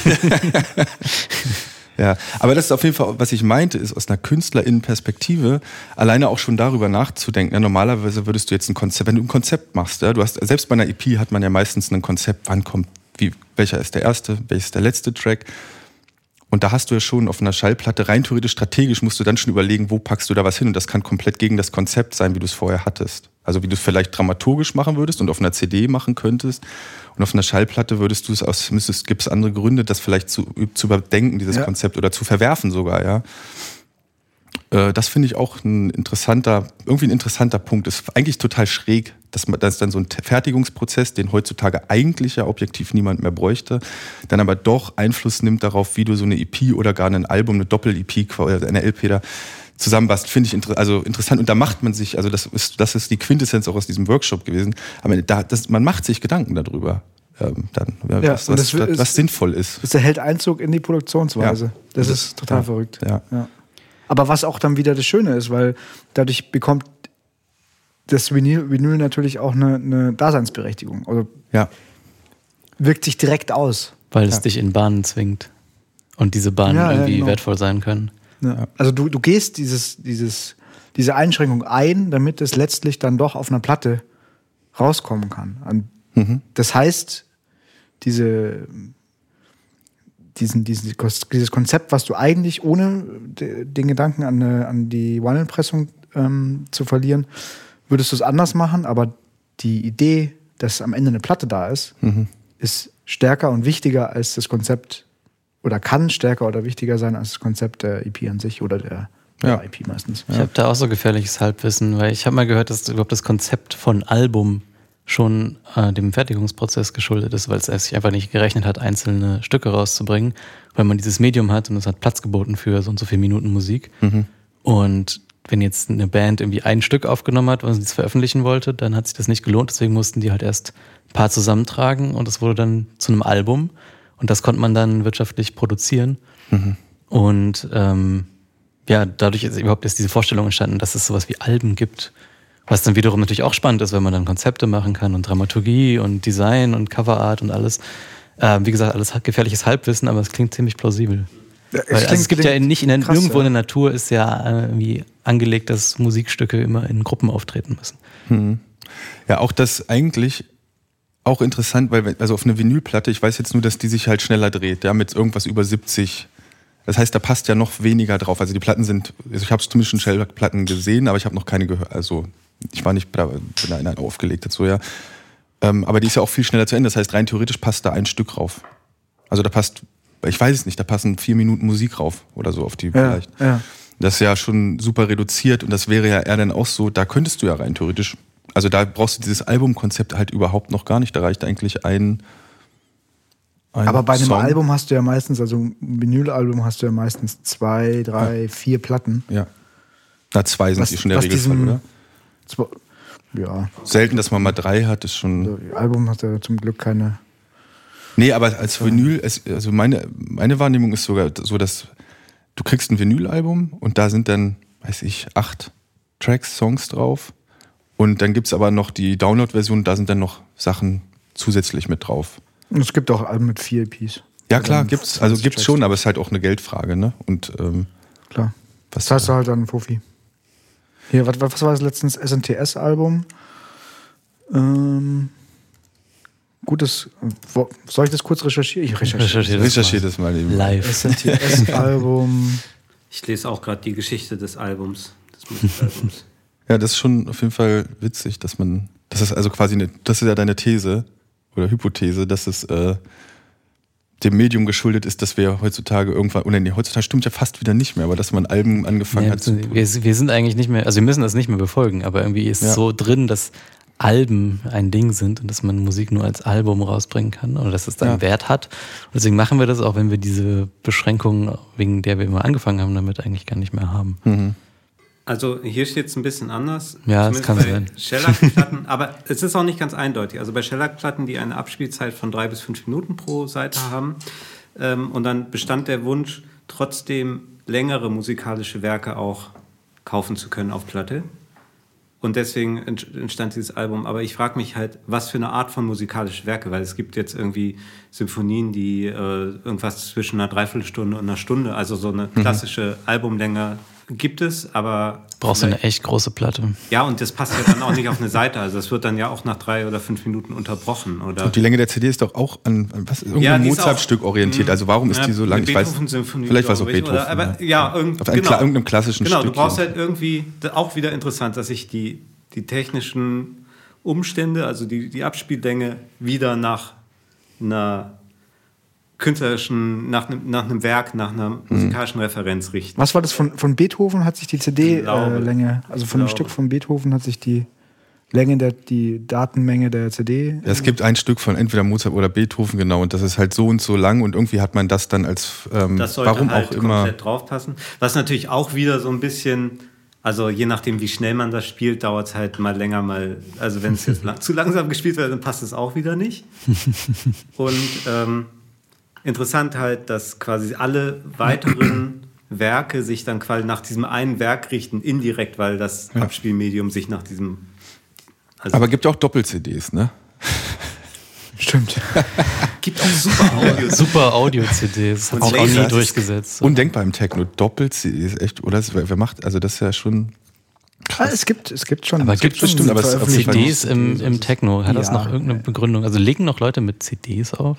<laughs> ja, aber das ist auf jeden Fall, was ich meinte, ist aus einer KünstlerInnen-Perspektive alleine auch schon darüber nachzudenken. Ja, normalerweise würdest du jetzt ein Konzept, wenn du ein Konzept machst, ja, du hast, selbst bei einer EP hat man ja meistens ein Konzept, wann kommt, wie, welcher ist der erste, welcher ist der letzte Track. Und da hast du ja schon auf einer Schallplatte rein theoretisch strategisch musst du dann schon überlegen, wo packst du da was hin. Und das kann komplett gegen das Konzept sein, wie du es vorher hattest. Also wie du es vielleicht dramaturgisch machen würdest und auf einer CD machen könntest. Und auf einer Schallplatte würdest du es aus, müsstest, gibt es andere Gründe, das vielleicht zu, zu überdenken, dieses ja. Konzept, oder zu verwerfen sogar, ja. Äh, das finde ich auch ein interessanter, irgendwie ein interessanter Punkt. Ist eigentlich total schräg, dass man, dass dann so ein Fertigungsprozess, den heutzutage eigentlich ja objektiv niemand mehr bräuchte, dann aber doch Einfluss nimmt darauf, wie du so eine EP oder gar ein Album, eine Doppel-EP, eine LP da zusammenbasst, finde ich inter also interessant. Und da macht man sich, also das ist, das ist die Quintessenz auch aus diesem Workshop gewesen. Aber da, das, man macht sich Gedanken darüber. Ähm, dann, ja, was, was, was, was, sinnvoll ist. Das erhält Einzug in die Produktionsweise. Ja. Das, das, ist total ja. verrückt. Ja. Aber was auch dann wieder das Schöne ist, weil dadurch bekommt das Vinyl, Vinyl natürlich auch eine, eine Daseinsberechtigung. Also ja. wirkt sich direkt aus. Weil es dich in Bahnen zwingt. Und diese Bahnen irgendwie genau. wertvoll sein können. Ja. Also du, du gehst dieses, dieses, diese Einschränkung ein, damit es letztlich dann doch auf einer Platte rauskommen kann. Mhm. Das heißt, diese, diesen, diesen, dieses Konzept, was du eigentlich ohne den Gedanken an, eine, an die Wannenpressung ähm, zu verlieren, würdest du es anders machen, aber die Idee, dass am Ende eine Platte da ist, mhm. ist stärker und wichtiger als das Konzept oder kann stärker oder wichtiger sein als das Konzept der EP an sich oder der, der ja. EP meistens. Ich habe da auch so gefährliches Halbwissen, weil ich habe mal gehört, dass überhaupt das Konzept von Album schon äh, dem Fertigungsprozess geschuldet ist, weil es sich einfach nicht gerechnet hat, einzelne Stücke rauszubringen, weil man dieses Medium hat und es hat Platz geboten für so und so viele Minuten Musik. Mhm. Und wenn jetzt eine Band irgendwie ein Stück aufgenommen hat, was sie es veröffentlichen wollte, dann hat sich das nicht gelohnt, deswegen mussten die halt erst ein paar zusammentragen und es wurde dann zu einem Album. Und das konnte man dann wirtschaftlich produzieren. Mhm. Und ähm, ja, dadurch ist überhaupt erst diese Vorstellung entstanden, dass es sowas wie Alben gibt. Was dann wiederum natürlich auch spannend ist, wenn man dann Konzepte machen kann und Dramaturgie und Design und Coverart und alles. Ähm, wie gesagt, alles gefährliches Halbwissen, aber es klingt ziemlich plausibel. Ja, Weil, also es gibt ja nicht in der, krass, nirgendwo ja. in der Natur ist ja irgendwie angelegt, dass Musikstücke immer in Gruppen auftreten müssen. Ja, auch das eigentlich auch interessant, weil, also auf eine Vinylplatte, ich weiß jetzt nur, dass die sich halt schneller dreht, ja, mit irgendwas über 70. Das heißt, da passt ja noch weniger drauf. Also die Platten sind, also ich habe zumindest schon Shellback-Platten gesehen, aber ich habe noch keine gehört. Also ich war nicht, da, wenn da einer aufgelegt so ja. Ähm, aber die ist ja auch viel schneller zu Ende. Das heißt, rein theoretisch passt da ein Stück rauf. Also da passt, ich weiß es nicht, da passen vier Minuten Musik rauf oder so auf die Ja, vielleicht. ja. Das ist ja schon super reduziert und das wäre ja eher dann auch so, da könntest du ja rein theoretisch, also da brauchst du dieses Albumkonzept halt überhaupt noch gar nicht, da reicht eigentlich ein, ein Aber bei einem Song. Album hast du ja meistens, also ein Vinylalbum hast du ja meistens zwei, drei, vier Platten. Ja. Na, zwei sind Was- die schon der Regelfall, diesem- oder? Zwei, ja, Selten, dass man mal drei hat, ist schon. also Album hat ja zum Glück keine. Nee, aber als Vinyl, also meine, meine Wahrnehmung ist sogar so, dass du kriegst ein Vinylalbum und da sind dann, weiß ich, acht Tracks, Songs drauf. Und dann gibt's aber noch die Download-Version, da sind dann noch Sachen zusätzlich mit drauf. Und es gibt auch Alben mit vier EPs. Ja, klar, dann gibt's, also 20 gibt's Tracks. schon, aber es ist halt auch eine Geldfrage, ne? Und ähm, Klar. was Das heißt du halt dann Profi. Hier, was, was war das letztens? SNTS-Album. Ähm, gutes. Wo, soll ich das kurz recherchieren? Ich recherchiere. Recherchiere das recherchiert das mal eben. Live. SNTS-Album. Ich lese auch gerade die Geschichte des Albums, des Musikalbums. <laughs> Ja, das ist schon auf jeden Fall witzig, dass man, das ist also quasi eine, das ist ja deine These oder Hypothese, dass es äh, dem Medium geschuldet ist, dass wir heutzutage irgendwann, oder nee, heutzutage stimmt ja fast wieder nicht mehr, aber dass man Alben angefangen Ja, hat zu wir, wir sind eigentlich nicht mehr, also wir müssen das nicht mehr befolgen, aber irgendwie ist Ja. so drin, dass Alben ein Ding sind und dass man Musik nur als Album rausbringen kann oder dass es einen Ja. Wert hat. Und deswegen machen wir das, auch wenn wir diese Beschränkungen, wegen der wir immer angefangen haben, damit eigentlich gar nicht mehr haben. Mhm. Also hier steht es ein bisschen anders. Ja, das kann bei sein. Shellac-Platten, aber es ist auch nicht ganz eindeutig. Also bei Shellac-Platten, die eine Abspielzeit von drei bis fünf Minuten pro Seite haben, ähm, und dann bestand der Wunsch, trotzdem längere musikalische Werke auch kaufen zu können auf Platte. Und deswegen ent- entstand dieses Album. Aber ich frage mich halt, was für eine Art von musikalische Werke, weil es gibt jetzt irgendwie Symphonien, die äh, irgendwas zwischen einer Dreiviertelstunde und einer Stunde, also so eine klassische Albumlänge gibt es, aber Brauchst du eine echt große Platte. ja, und das passt ja dann auch nicht auf eine Seite. Also es wird dann ja auch nach drei oder fünf Minuten unterbrochen. Oder Und die Länge der CD ist doch auch an, an was, Ja, irgendein ist Mozart-Stück orientiert. Also warum ist Ja, die so lang? Ich weiß, vielleicht war es auch Beethoven. Oder, aber ja, irgend, Auf einem genau. Irgendeinem klassischen Genau, Stück. du brauchst ja. halt irgendwie, auch wieder interessant, dass sich die, die technischen Umstände, also die, die Abspiellänge, wieder nach einer künstlerischen, nach einem, nach einem Werk, nach einer Mhm. musikalischen Referenz richten. Was war das von, von Beethoven? Hat sich die. CD-Länge, also von dem. Stück von Beethoven hat sich die Länge der, die Datenmenge der CD. Ja, es gibt ein Stück von entweder Mozart oder Beethoven, genau, und das ist halt so und so lang und irgendwie hat man das dann als, ähm, Das sollte warum halt auch immer. komplett draufpassen. Was natürlich auch wieder so ein bisschen, also je nachdem, wie schnell man das spielt, dauert es halt mal länger, mal, also wenn es jetzt <laughs> lang, zu langsam gespielt wird, dann passt es auch wieder nicht. <laughs> Und ähm, interessant halt, dass quasi alle weiteren Werke sich dann quasi nach diesem einen Werk richten, indirekt, weil das Abspielmedium sich nach diesem. Also Aber gibt ja auch Doppel-CDs, ne? <laughs> Stimmt. gibt auch super Audio. <laughs> Super Audio-CDs, hat sich auch nie durchgesetzt. Undenkbar im Techno. Doppel-CDs, echt, oder? Das, wer macht, also das ist ja schon. Ah, es gibt, es gibt schon. aber es gibt schon bestimmt, aber. CDs im, im Techno, hat das Ja. noch irgendeine Begründung? Also legen noch Leute mit CDs auf?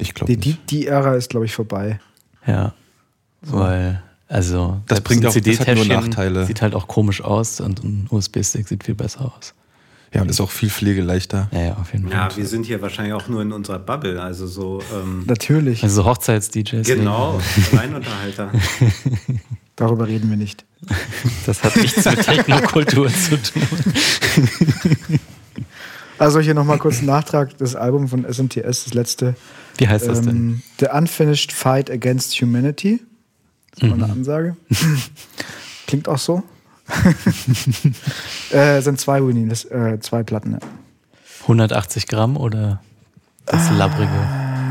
Ich glaube Die, die, nicht. die Ära ist, glaube ich, vorbei. Ja, weil, also Das selbst bringt auch- das CD-Täschchen Nachteile. Sieht halt auch komisch aus und ein USB-Stick sieht viel besser aus. Ja, und ist auch viel pflegeleichter. Ja, ja, auf jeden Fall. Ja, wir sind hier wahrscheinlich auch nur in unserer Bubble, also so. Ähm, Natürlich. Also so Hochzeits-DJs. genau, Alleinunterhalter. <laughs> Darüber reden wir nicht. Das hat nichts mit Technokultur zu tun. Also hier nochmal kurz ein Nachtrag. Das Album von SMTS, das letzte. Wie heißt das denn? Ähm, The Unfinished Fight Against Humanity. Das ist mal Mhm. eine Ansage. <laughs> Klingt auch so. <laughs> äh, sind zwei Vinyls, äh, zwei Platten. Ja. 180 Gramm oder das Ah. labbrige?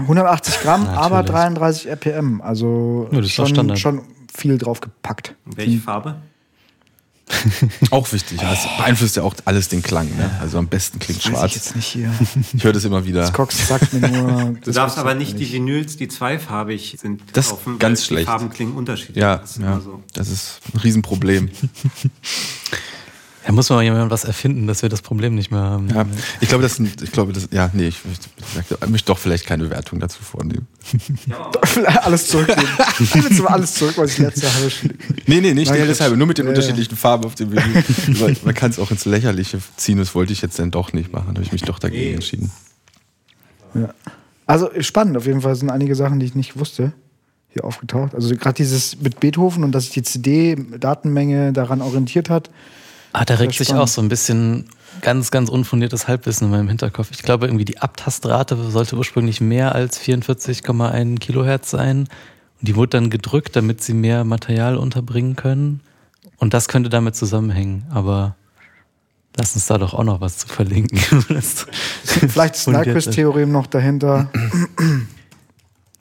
180 Gramm, aber 33 RPM. Also Ja, schon, schon viel drauf gepackt. Welche Farbe? <laughs> Auch wichtig. Ja, es beeinflusst ja auch alles den Klang. Ne? Also am besten klingt ich schwarz. jetzt nicht hier. <laughs> Ich höre das immer wieder. Das Cox sagt mir nur. <laughs> Du darfst aber nicht die Vinyls, die zweifarbig sind, Das ist kaufen, ganz weil schlecht. Die Farben klingen unterschiedlich. Ja, Das ja, so. das ist ein Riesenproblem. Da muss mal jemand was erfinden, dass wir das Problem nicht mehr haben. Ja, ich glaube, das sind, ich glaube, das, ja, nee, ich, ich, ich möchte doch vielleicht keine Wertung dazu vornehmen. alles zurücknehmen. Ich will jetzt mal alles zurück, was ich letzte Jahr habe. Nee, nee, nicht Nein, das- deshalb, nur mit den Ja, ja. unterschiedlichen Farben auf dem Vinyl. <laughs> Man kann es auch ins Lächerliche ziehen, das wollte ich jetzt dann doch nicht machen, da habe ich mich doch dagegen Nee. entschieden. Ja. Also spannend, auf jeden Fall sind einige Sachen, die ich nicht wusste, hier aufgetaucht. Also gerade dieses mit Beethoven und dass sich die CD-Datenmenge daran orientiert hat. Ah, da regt sich auch so ein bisschen ganz, ganz unfundiertes Halbwissen in meinem Hinterkopf. Ich glaube, irgendwie die Abtastrate sollte ursprünglich mehr als 44,1 Kilohertz sein. Die wurde dann gedrückt, damit sie mehr Material unterbringen können. Und das könnte damit zusammenhängen. Aber lass uns da doch auch noch was zu verlinken. <laughs> Vielleicht das Fundierte. Nyquist-Theorem noch dahinter.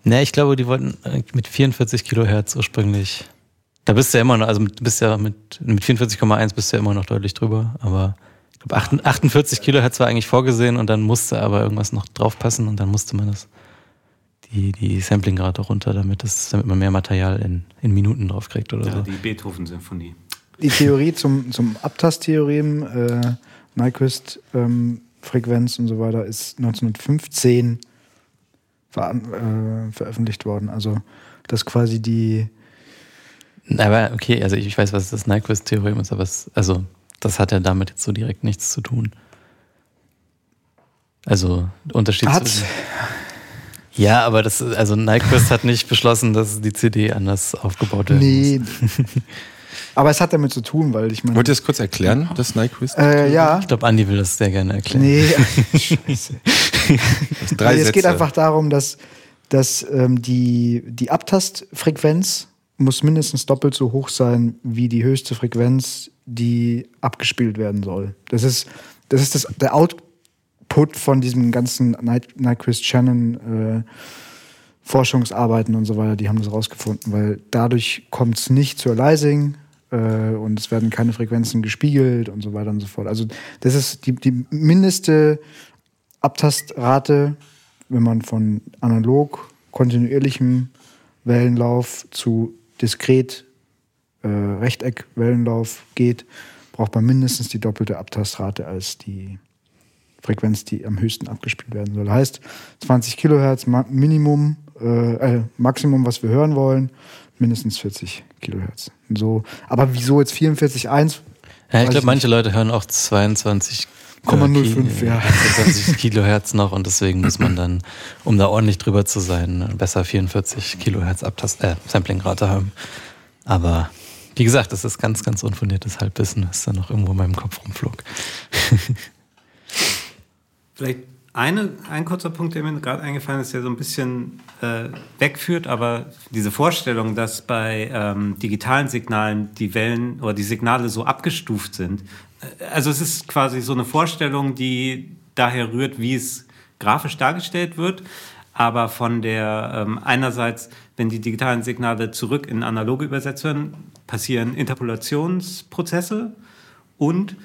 Ne, ich glaube, die wollten äh, mit 44 Kilohertz ursprünglich. Da bist du ja immer noch, also mit, bist ja mit, mit 44,1 bist du ja immer noch deutlich drüber, aber ich glaube 48 48 Kilohertz war eigentlich vorgesehen und dann musste aber irgendwas noch draufpassen und dann musste man das die, die Samplingrate runter, damit das, damit man mehr Material in, in Minuten draufkriegt oder Ja, so. die Beethoven-Symphonie. Die Theorie zum, zum Abtasttheorem, äh, Nyquist-Frequenz und so weiter, ist 1915 veran- äh, veröffentlicht worden. Also, dass quasi die. Aber okay, also ich, ich weiß, was das Nyquist-Theorem ist, aber es, also das hat ja damit jetzt so direkt nichts zu tun. Also der Unterschied Hat, zwischen- Ja, aber das, ist- also Nyquist hat nicht beschlossen, dass die CD anders aufgebaut werden nee. <laughs> Aber es hat damit zu tun, weil ich meine. Wollt ihr das kurz erklären, das Nyquist? Äh, ja. Ich glaube, Andi will das sehr gerne erklären. Nee, <laughs> scheiße. Das drei nee, es geht einfach darum, dass, dass ähm, die, die Abtastfrequenz muss mindestens doppelt so hoch sein wie die höchste Frequenz, die abgespielt werden soll. Das ist, das ist das, der Output von diesem ganzen Ny- Nyquist-Shannon äh, Forschungsarbeiten und so weiter, die haben das rausgefunden, weil dadurch kommt es nicht zu Aliasing äh, und es werden keine Frequenzen gespiegelt und so weiter und so fort. Also das ist die, die mindeste Abtastrate, wenn man von analog kontinuierlichem Wellenlauf zu diskret äh, Rechteck-Wellenlauf geht, braucht man mindestens die doppelte Abtastrate als die Frequenz, die am höchsten abgespielt werden soll. Heißt 20 Kilohertz Minimum, äh, äh, Maximum, was wir hören wollen, mindestens 40 Kilohertz. So, aber wieso jetzt 44,1? Ja, ich glaube, manche Leute hören auch 22 0,05, Ki- ja. 22 <laughs> Kilohertz noch und deswegen muss man dann, um da ordentlich drüber zu sein, besser 44 Kilohertz Abtast äh, Samplingrate haben. Aber wie gesagt, das ist ganz, ganz unfundiertes Halbwissen, das da noch irgendwo in meinem Kopf rumflog. <laughs> Vielleicht eine, ein kurzer Punkt, der mir gerade eingefallen ist, der so ein bisschen äh, wegführt, aber diese Vorstellung, dass bei ähm, digitalen Signalen die Wellen oder die Signale so abgestuft sind. Äh, Also es ist quasi so eine Vorstellung, die daher rührt, wie es grafisch dargestellt wird. Aber von der ähm, einerseits, wenn die digitalen Signale zurück in analoge übersetzt werden, passieren Interpolationsprozesse und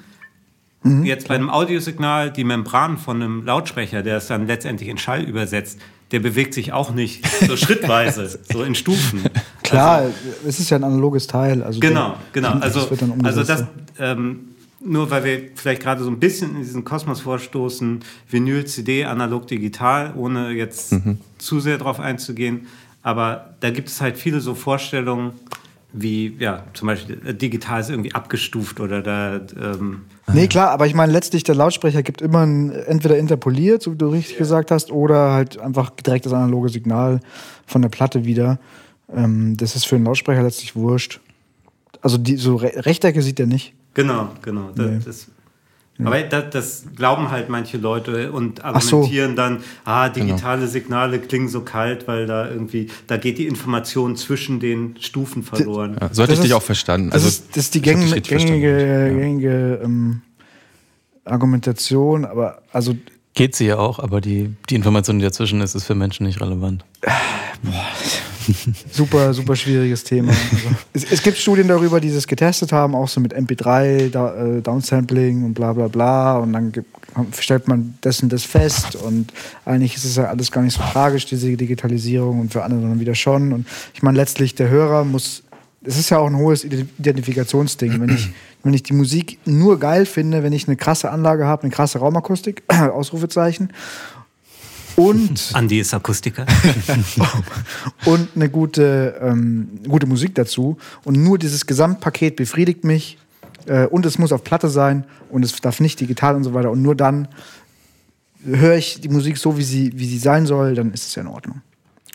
Jetzt bei einem Audiosignal die Membran von einem Lautsprecher, der es dann letztendlich in Schall übersetzt, der bewegt sich auch nicht so <laughs> schrittweise, so in Stufen. Klar, es ist ja ein analoges Teil. Also Genau, der- genau. Also, das wird dann also umgesetzt, das, ähm, nur weil wir vielleicht gerade so ein bisschen in diesen Kosmos vorstoßen, Vinyl, CD, analog, digital, ohne jetzt zu sehr drauf einzugehen. Aber da gibt es halt viele so Vorstellungen, wie, ja, zum Beispiel äh, digital ist irgendwie abgestuft oder da, ähm, Nee, klar, aber ich meine, letztlich der Lautsprecher gibt immer ein, entweder interpoliert, so wie du richtig gesagt hast, oder halt einfach direkt das analoge Signal von der Platte wieder. Ähm, das ist für einen Lautsprecher letztlich wurscht. Also die, so Re Rechtecke sieht er nicht. Genau, genau. Das, Nee. das, Aber das, das glauben halt manche Leute und Ach so. argumentieren dann, ah, digitale Signale klingen so kalt, weil da irgendwie, da geht die Information zwischen den Stufen verloren. Ja, so hatte ich dich auch verstanden. Das, Also, ist, das ist die gängige, gängige, gängige ähm, Argumentation, aber also Geht sie ja auch, aber die, die Information, die dazwischen ist, ist für Menschen nicht relevant. Boah, <laughs> super, super schwieriges Thema. Also, <laughs> es, es, gibt Studien darüber, die das getestet haben, auch so mit MP3, da, äh, Downsampling und bla bla bla. Und dann gibt, stellt man dessen das fest. Und eigentlich ist es ja alles gar nicht so tragisch, diese Digitalisierung, und für andere dann wieder schon. Und ich meine, letztlich der Hörer muss. Es ist ja auch ein hohes Identifikationsding. Wenn ich, wenn ich die Musik nur geil finde, wenn ich eine krasse Anlage habe, eine krasse Raumakustik, <clears throat> Ausrufezeichen, und <laughs> Andi ist Akustiker. <laughs> und eine gute, ähm, gute Musik dazu. Und nur dieses Gesamtpaket befriedigt mich. Äh, und es muss auf Platte sein und es darf nicht digital und so weiter. Und nur dann höre ich die Musik so, wie sie, wie sie sein soll, dann ist es ja in Ordnung.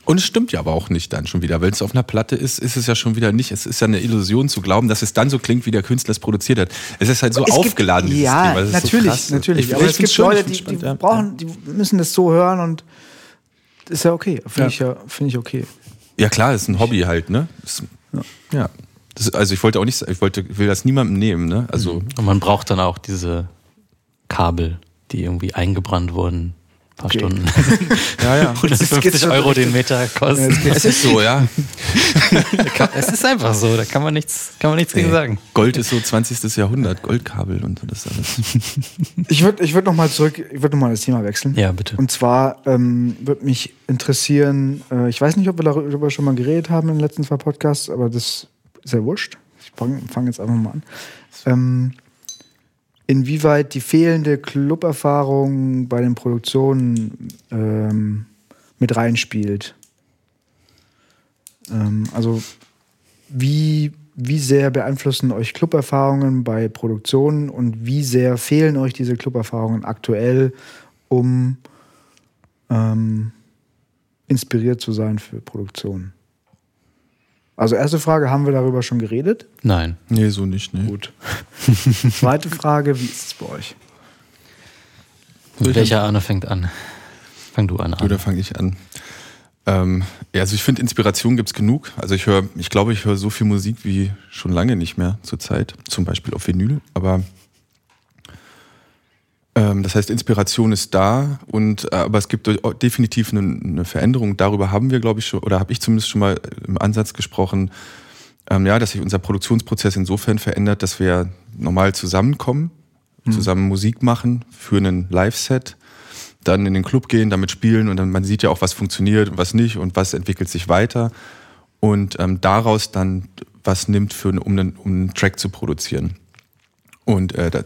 Und es stimmt ja aber auch nicht dann schon wieder. Wenn es auf einer Platte ist, ist es ja schon wieder nicht. Es ist ja eine Illusion zu glauben, dass es dann so klingt, wie der Künstler es produziert hat. Es ist halt so es aufgeladen, gibt, dieses ja, Thema. Natürlich, so natürlich. Ich, aber es gibt schon, Leute, die, die ja. brauchen, die müssen das so hören und das ist ja okay. Finde ja. ich ja, finde ich okay. Ja klar, ist ein Hobby halt, ne? Ja. ja. Das, also ich wollte auch nicht, ich wollte, will das niemandem nehmen, ne? Also. Und man braucht dann auch diese Kabel, die irgendwie eingebrannt wurden paar okay. Stunden. <laughs> ja, ja. 150 Euro den Meter kostet. es ist so, ja. <laughs> es ist einfach so, da kann man nichts, kann man nichts gegen sagen. Gold ist so 20. Jahrhundert, Goldkabel und so das alles. Ich <laughs> würde ich würd nochmal zurück, ich würde nochmal das Thema wechseln. Ja, bitte. Und zwar ähm, würde mich interessieren, äh, ich weiß nicht, ob wir darüber schon mal geredet haben in den letzten zwei Podcasts, aber das ist ja wurscht. Ich fange fang jetzt einfach mal an. Ähm, inwieweit die fehlende Club-Erfahrung bei den Produktionen ähm, mit reinspielt. Ähm, also wie, wie sehr beeinflussen euch Club-Erfahrungen bei Produktionen und wie sehr fehlen euch diese Club-Erfahrungen aktuell, um ähm, inspiriert zu sein für Produktionen? Also erste Frage, haben wir darüber schon geredet? Nein. Nee, so nicht. Nee. Gut. <laughs> Zweite Frage, wie ist es bei euch? Welcher Arne fängt an? Fang du an. Oder fange ich an? Ähm, ja, also ich finde, Inspiration gibt es genug. Also ich höre, ich glaube, ich höre so viel Musik wie schon lange nicht mehr zurzeit. Zum Beispiel auf Vinyl. Aber das heißt, Inspiration ist da und äh, aber es gibt definitiv eine, eine Veränderung. Darüber haben wir, glaube ich, schon, oder habe ich zumindest schon mal im Ansatz gesprochen, ähm, ja, dass sich unser Produktionsprozess insofern verändert, dass wir normal zusammenkommen, mhm. zusammen Musik machen für einen Live-Set, dann in den Club gehen, damit spielen und dann man sieht ja auch, was funktioniert und was nicht und was entwickelt sich weiter und ähm, daraus dann was nimmt, für, um, einen, um einen Track zu produzieren. Und äh, da,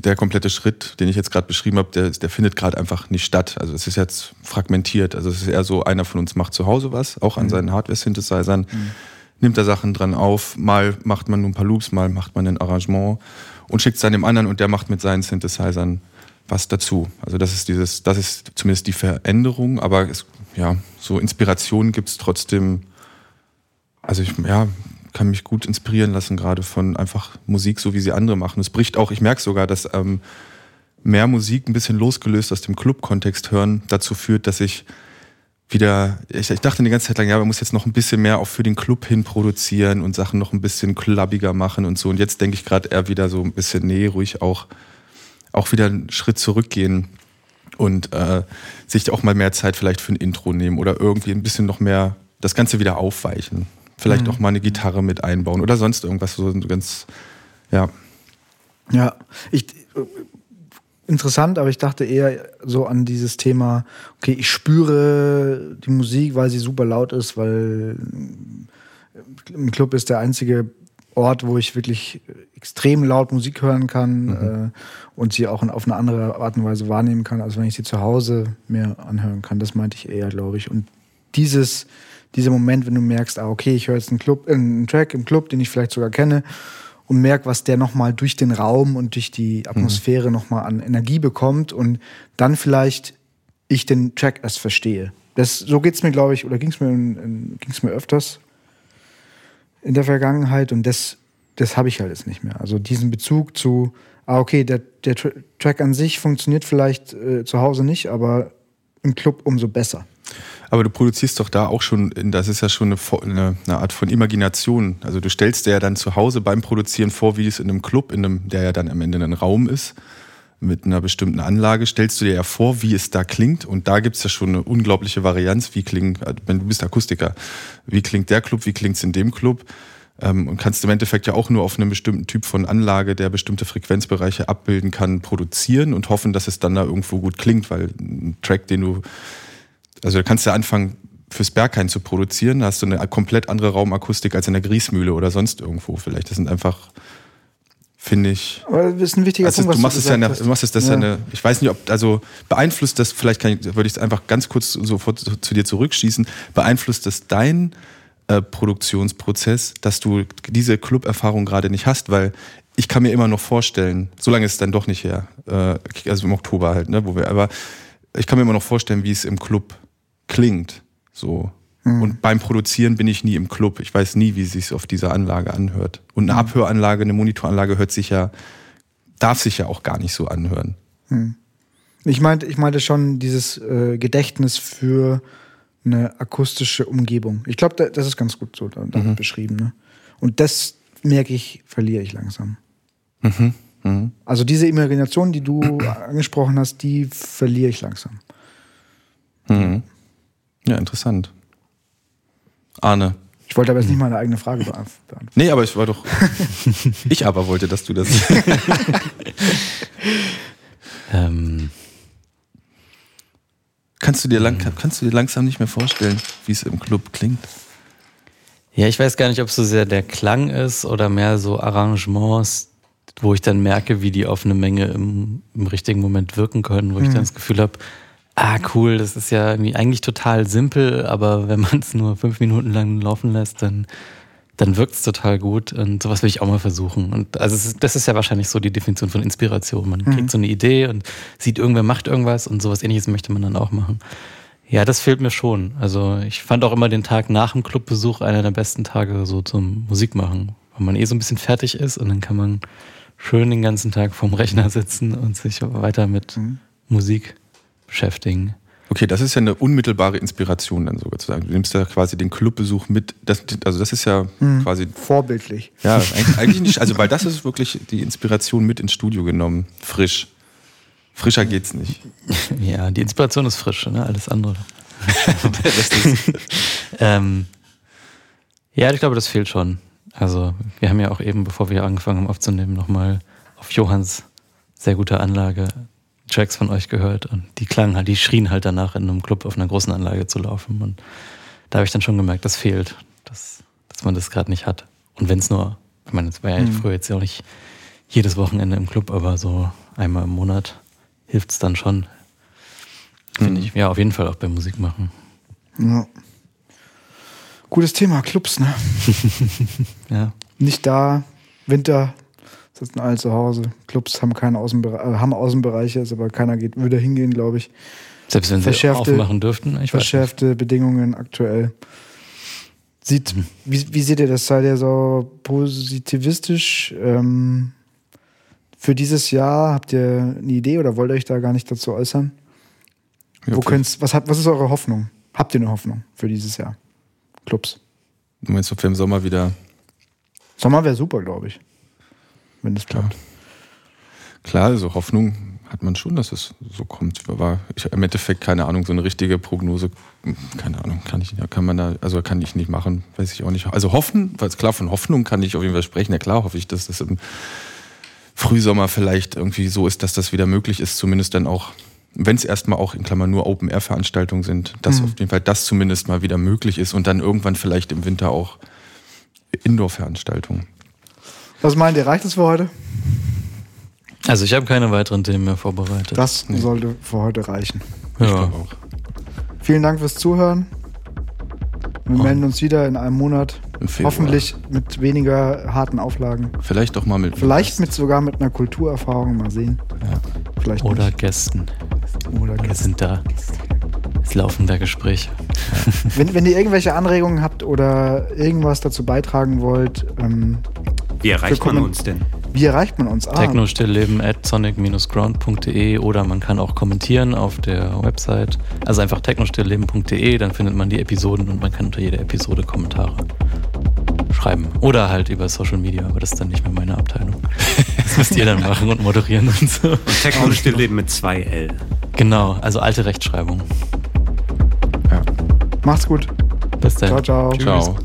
der komplette Schritt, den ich jetzt gerade beschrieben habe, der, der findet gerade einfach nicht statt. Also es ist jetzt fragmentiert. Also es ist eher so, einer von uns macht zu Hause was, auch an mhm. seinen Hardware-Synthesizern, mhm. nimmt da Sachen dran auf, mal macht man nur ein paar Loops, mal macht man ein Arrangement und schickt es dann dem anderen und der macht mit seinen Synthesizern was dazu. Also das ist dieses, das ist zumindest die Veränderung, aber es, ja, so Inspiration gibt es trotzdem, also ich, ja, kann mich gut inspirieren lassen, gerade von einfach Musik, so wie sie andere machen. Es bricht auch, ich merke sogar, dass ähm, mehr Musik ein bisschen losgelöst aus dem Club-Kontext hören dazu führt, dass ich wieder, ich, ich, dachte die ganze Zeit lang, ja, man muss jetzt noch ein bisschen mehr auch für den Club hin produzieren und Sachen noch ein bisschen clubbiger machen und so. Und jetzt denke ich gerade eher wieder so ein bisschen, nee, ruhig auch, auch wieder einen Schritt zurückgehen und äh, sich auch mal mehr Zeit vielleicht für ein Intro nehmen oder irgendwie ein bisschen noch mehr das Ganze wieder aufweichen. Vielleicht mhm. auch mal eine Gitarre mit einbauen oder sonst irgendwas so ganz, ja. Ja, ich, interessant, aber ich dachte eher so an dieses Thema, okay, ich spüre die Musik, weil sie super laut ist, weil im Club ist der einzige Ort, wo ich wirklich extrem laut Musik hören kann mhm. äh, und sie auch auf eine andere Art und Weise wahrnehmen kann, als wenn ich sie zu Hause mehr anhören kann. Das meinte ich eher, glaube ich. Und dieses dieser Moment, wenn du merkst, ah, okay, ich höre jetzt einen, Club, äh, einen Track im Club, den ich vielleicht sogar kenne und merke, was der nochmal durch den Raum und durch die Atmosphäre mhm. nochmal an Energie bekommt und dann vielleicht ich den Track erst verstehe. Das, so geht's mir, glaube ich, oder ging es mir, ging's mir öfters in der Vergangenheit und das, das habe ich halt jetzt nicht mehr. Also diesen Bezug zu, ah, okay, der, der Track an sich funktioniert vielleicht äh, zu Hause nicht, aber im Club umso besser. Aber du produzierst doch da auch schon, das ist ja schon eine, eine, Art von Imagination. Also du stellst dir ja dann zu Hause beim Produzieren vor, wie es in einem Club, in einem, der ja dann am Ende ein Raum ist, mit einer bestimmten Anlage, stellst du dir ja vor, wie es da klingt. Und da gibt's ja schon eine unglaubliche Varianz. Wie klingt, wenn du bist Akustiker, wie klingt der Club, wie klingt's in dem Club? Ähm, und kannst im Endeffekt ja auch nur auf einem bestimmten Typ von Anlage, der bestimmte Frequenzbereiche abbilden kann, produzieren und hoffen, dass es dann da irgendwo gut klingt, weil ein Track, den du, also da kannst du ja anfangen, fürs Berghain zu produzieren, da hast du eine komplett andere Raumakustik als in der Griesmühle oder sonst irgendwo vielleicht. Das sind einfach finde ich. Aber das ist ein wichtiger also Punkt. Du machst es ja, eine, du machst es das ja. ja eine, ich weiß nicht, ob, also beeinflusst das, vielleicht kann ich, würde ich es einfach ganz kurz sofort zu, zu dir zurückschießen, beeinflusst das dein äh, Produktionsprozess, dass du diese Club-Erfahrung gerade nicht hast, weil ich kann mir immer noch vorstellen, so lange ist es dann doch nicht her, äh, also im Oktober halt, ne, wo wir, aber ich kann mir immer noch vorstellen, wie es im Club klingt, so. Mhm. Und beim Produzieren bin ich nie im Club. Ich weiß nie, wie es sich auf dieser Anlage anhört. Und eine mhm. Abhöranlage, eine Monitoranlage hört sich ja, darf sich ja auch gar nicht so anhören. Mhm. Ich meinte, ich meinte schon dieses äh, Gedächtnis für eine akustische Umgebung. Ich glaube, das ist ganz gut so damit mhm. beschrieben. Ne? Und das merke ich, verliere ich langsam. Mhm. Mhm. Also diese Imagination, die du angesprochen hast, die verliere ich langsam. Mhm. Ja, interessant. Arne. Ich wollte aber jetzt nicht meine eigene Frage beantworten. Nee, aber ich war doch. <laughs> ich aber wollte, dass du das. <laughs> ähm. Kannst du, dir lang, kannst du dir langsam nicht mehr vorstellen, wie es im Club klingt? Ja, ich weiß gar nicht, ob es so sehr der Klang ist oder mehr so Arrangements, wo ich dann merke, wie die auf eine Menge im, im richtigen Moment wirken können, wo mhm. ich dann das Gefühl habe, ah cool, das ist ja irgendwie eigentlich total simpel, aber wenn man es nur fünf Minuten lang laufen lässt, dann, dann wirkt es total gut und sowas will ich auch mal versuchen. Und also ist, das ist ja wahrscheinlich so die Definition von Inspiration. Man mhm. kriegt so eine Idee und sieht, irgendwer macht irgendwas und sowas ähnliches möchte man dann auch machen. Ja, das fehlt mir schon. Also ich fand auch immer den Tag nach dem Clubbesuch einer der besten Tage so zum Musikmachen, weil man eh so ein bisschen fertig ist und dann kann man schön den ganzen Tag vorm Rechner sitzen und sich weiter mit mhm. Musik beschäftigen. Okay, das ist ja eine unmittelbare Inspiration dann sozusagen. Du nimmst ja quasi den Clubbesuch mit. Das, also das ist ja hm, quasi vorbildlich. Ja, <laughs> eigentlich, eigentlich nicht. Also weil das ist wirklich die Inspiration mit ins Studio genommen, frisch. Frischer geht's nicht. <laughs> Ja, die Inspiration ist frisch, ne? Alles andere. <laughs> ähm, ja, ich glaube, das fehlt schon. Also wir haben ja auch eben, bevor wir angefangen haben aufzunehmen, nochmal auf Johanns sehr gute Anlage Tracks von euch gehört und die klangen halt, die schrien halt danach in einem Club auf einer großen Anlage zu laufen. Und da habe ich dann schon gemerkt, das fehlt, dass, dass man das gerade nicht hat. Und wenn es nur, ich meine, es war ja mhm. früher jetzt ja auch nicht jedes Wochenende im Club, aber so einmal im Monat hilft es dann schon. Finde mhm. ich, ja, auf jeden Fall auch beim Musik machen. Ja. Gutes Thema, Clubs, ne? <laughs> ja. Nicht da, Winter, sitzen alle zu Hause. Clubs haben keine Außenbere äh, haben Außenbereiche, ist aber keiner geht, würde hingehen, glaube ich. Selbst wenn sie aufmachen dürften. Ich verschärfte Bedingungen aktuell. Sieht, mhm. wie, wie seht ihr das? Seid ihr so positivistisch ähm, für dieses Jahr? Habt ihr eine Idee oder wollt ihr euch da gar nicht dazu äußern? Ja, Wo könnt's, was, hat, was ist eure Hoffnung? Habt ihr eine Hoffnung für dieses Jahr? Clubs. Du meinst, ob wir im Sommer wieder. Sommer wäre super, glaube ich wenn es klappt. Klar, also Hoffnung hat man schon, dass es so kommt. Aber ich, im Endeffekt keine Ahnung, so eine richtige Prognose, keine Ahnung, kann ich, kann man da, also kann ich nicht machen, weiß ich auch nicht. Also hoffen, weil klar von Hoffnung kann ich auf jeden Fall sprechen. Ja klar hoffe ich, dass das im Frühsommer vielleicht irgendwie so ist, dass das wieder möglich ist, zumindest dann auch, wenn es erstmal auch in Klammern nur Open-Air-Veranstaltungen sind, dass mhm. auf jeden Fall das zumindest mal wieder möglich ist und dann irgendwann vielleicht im Winter auch Indoor-Veranstaltungen. Was meint ihr, reicht es für heute? Also ich habe keine weiteren Themen mehr vorbereitet. Das nee. sollte für heute reichen. Ja. Vielen Dank fürs Zuhören. Wir oh. melden uns wieder in einem Monat. Hoffentlich mit weniger harten Auflagen. Vielleicht doch mal mit. Vielleicht mit sogar mit einer Kulturerfahrung. Mal sehen. Ja. Vielleicht Oder nicht. Gästen. Oder Gäste. sind da. Es laufen da Gespräche. wenn, wenn ihr irgendwelche Anregungen habt oder irgendwas dazu beitragen wollt, ähm, wie erreicht man uns denn? Wie erreicht man uns? Ah. Technostillleben at sonic-ground.de oder man kann auch kommentieren auf der Website. Also einfach technostillleben.de, dann findet man die Episoden und man kann unter jeder Episode Kommentare schreiben. Oder halt über Social Media, aber das ist dann nicht mehr meine Abteilung. <laughs> Das müsst ihr dann machen und moderieren und so. Und Techno und Stillleben mit zwei L. Genau, also alte Rechtschreibung. Ja. Macht's gut. Bis dann. Ciao, ciao. Ciao.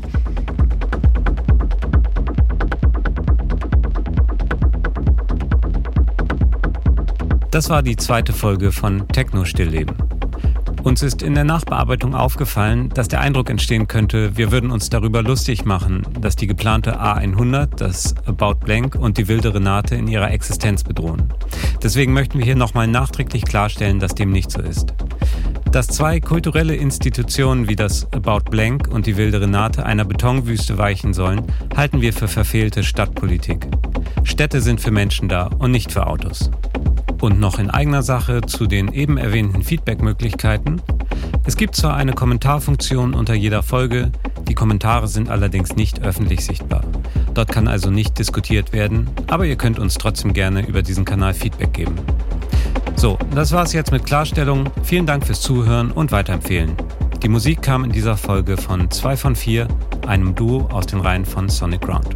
Das war die zweite Folge von Techno Stillleben. Uns ist in der Nachbearbeitung aufgefallen, dass der Eindruck entstehen könnte, wir würden uns darüber lustig machen, dass die geplante A100, das About Blank und die wilde Renate in ihrer Existenz bedrohen. Deswegen möchten wir hier nochmal nachträglich klarstellen, dass dem nicht so ist. Dass zwei kulturelle Institutionen wie das About Blank und die wilde Renate einer Betonwüste weichen sollen, halten wir für verfehlte Stadtpolitik. Städte sind für Menschen da und nicht für Autos. Und noch in eigener Sache zu den eben erwähnten Feedback-Möglichkeiten. Es gibt zwar eine Kommentarfunktion unter jeder Folge, die Kommentare sind allerdings nicht öffentlich sichtbar. Dort kann also nicht diskutiert werden, aber ihr könnt uns trotzdem gerne über diesen Kanal Feedback geben. So, das war's jetzt mit Klarstellung. Vielen Dank fürs Zuhören und weiterempfehlen. Die Musik kam in dieser Folge von 2 von 4, einem Duo aus den Reihen von Sonic Ground.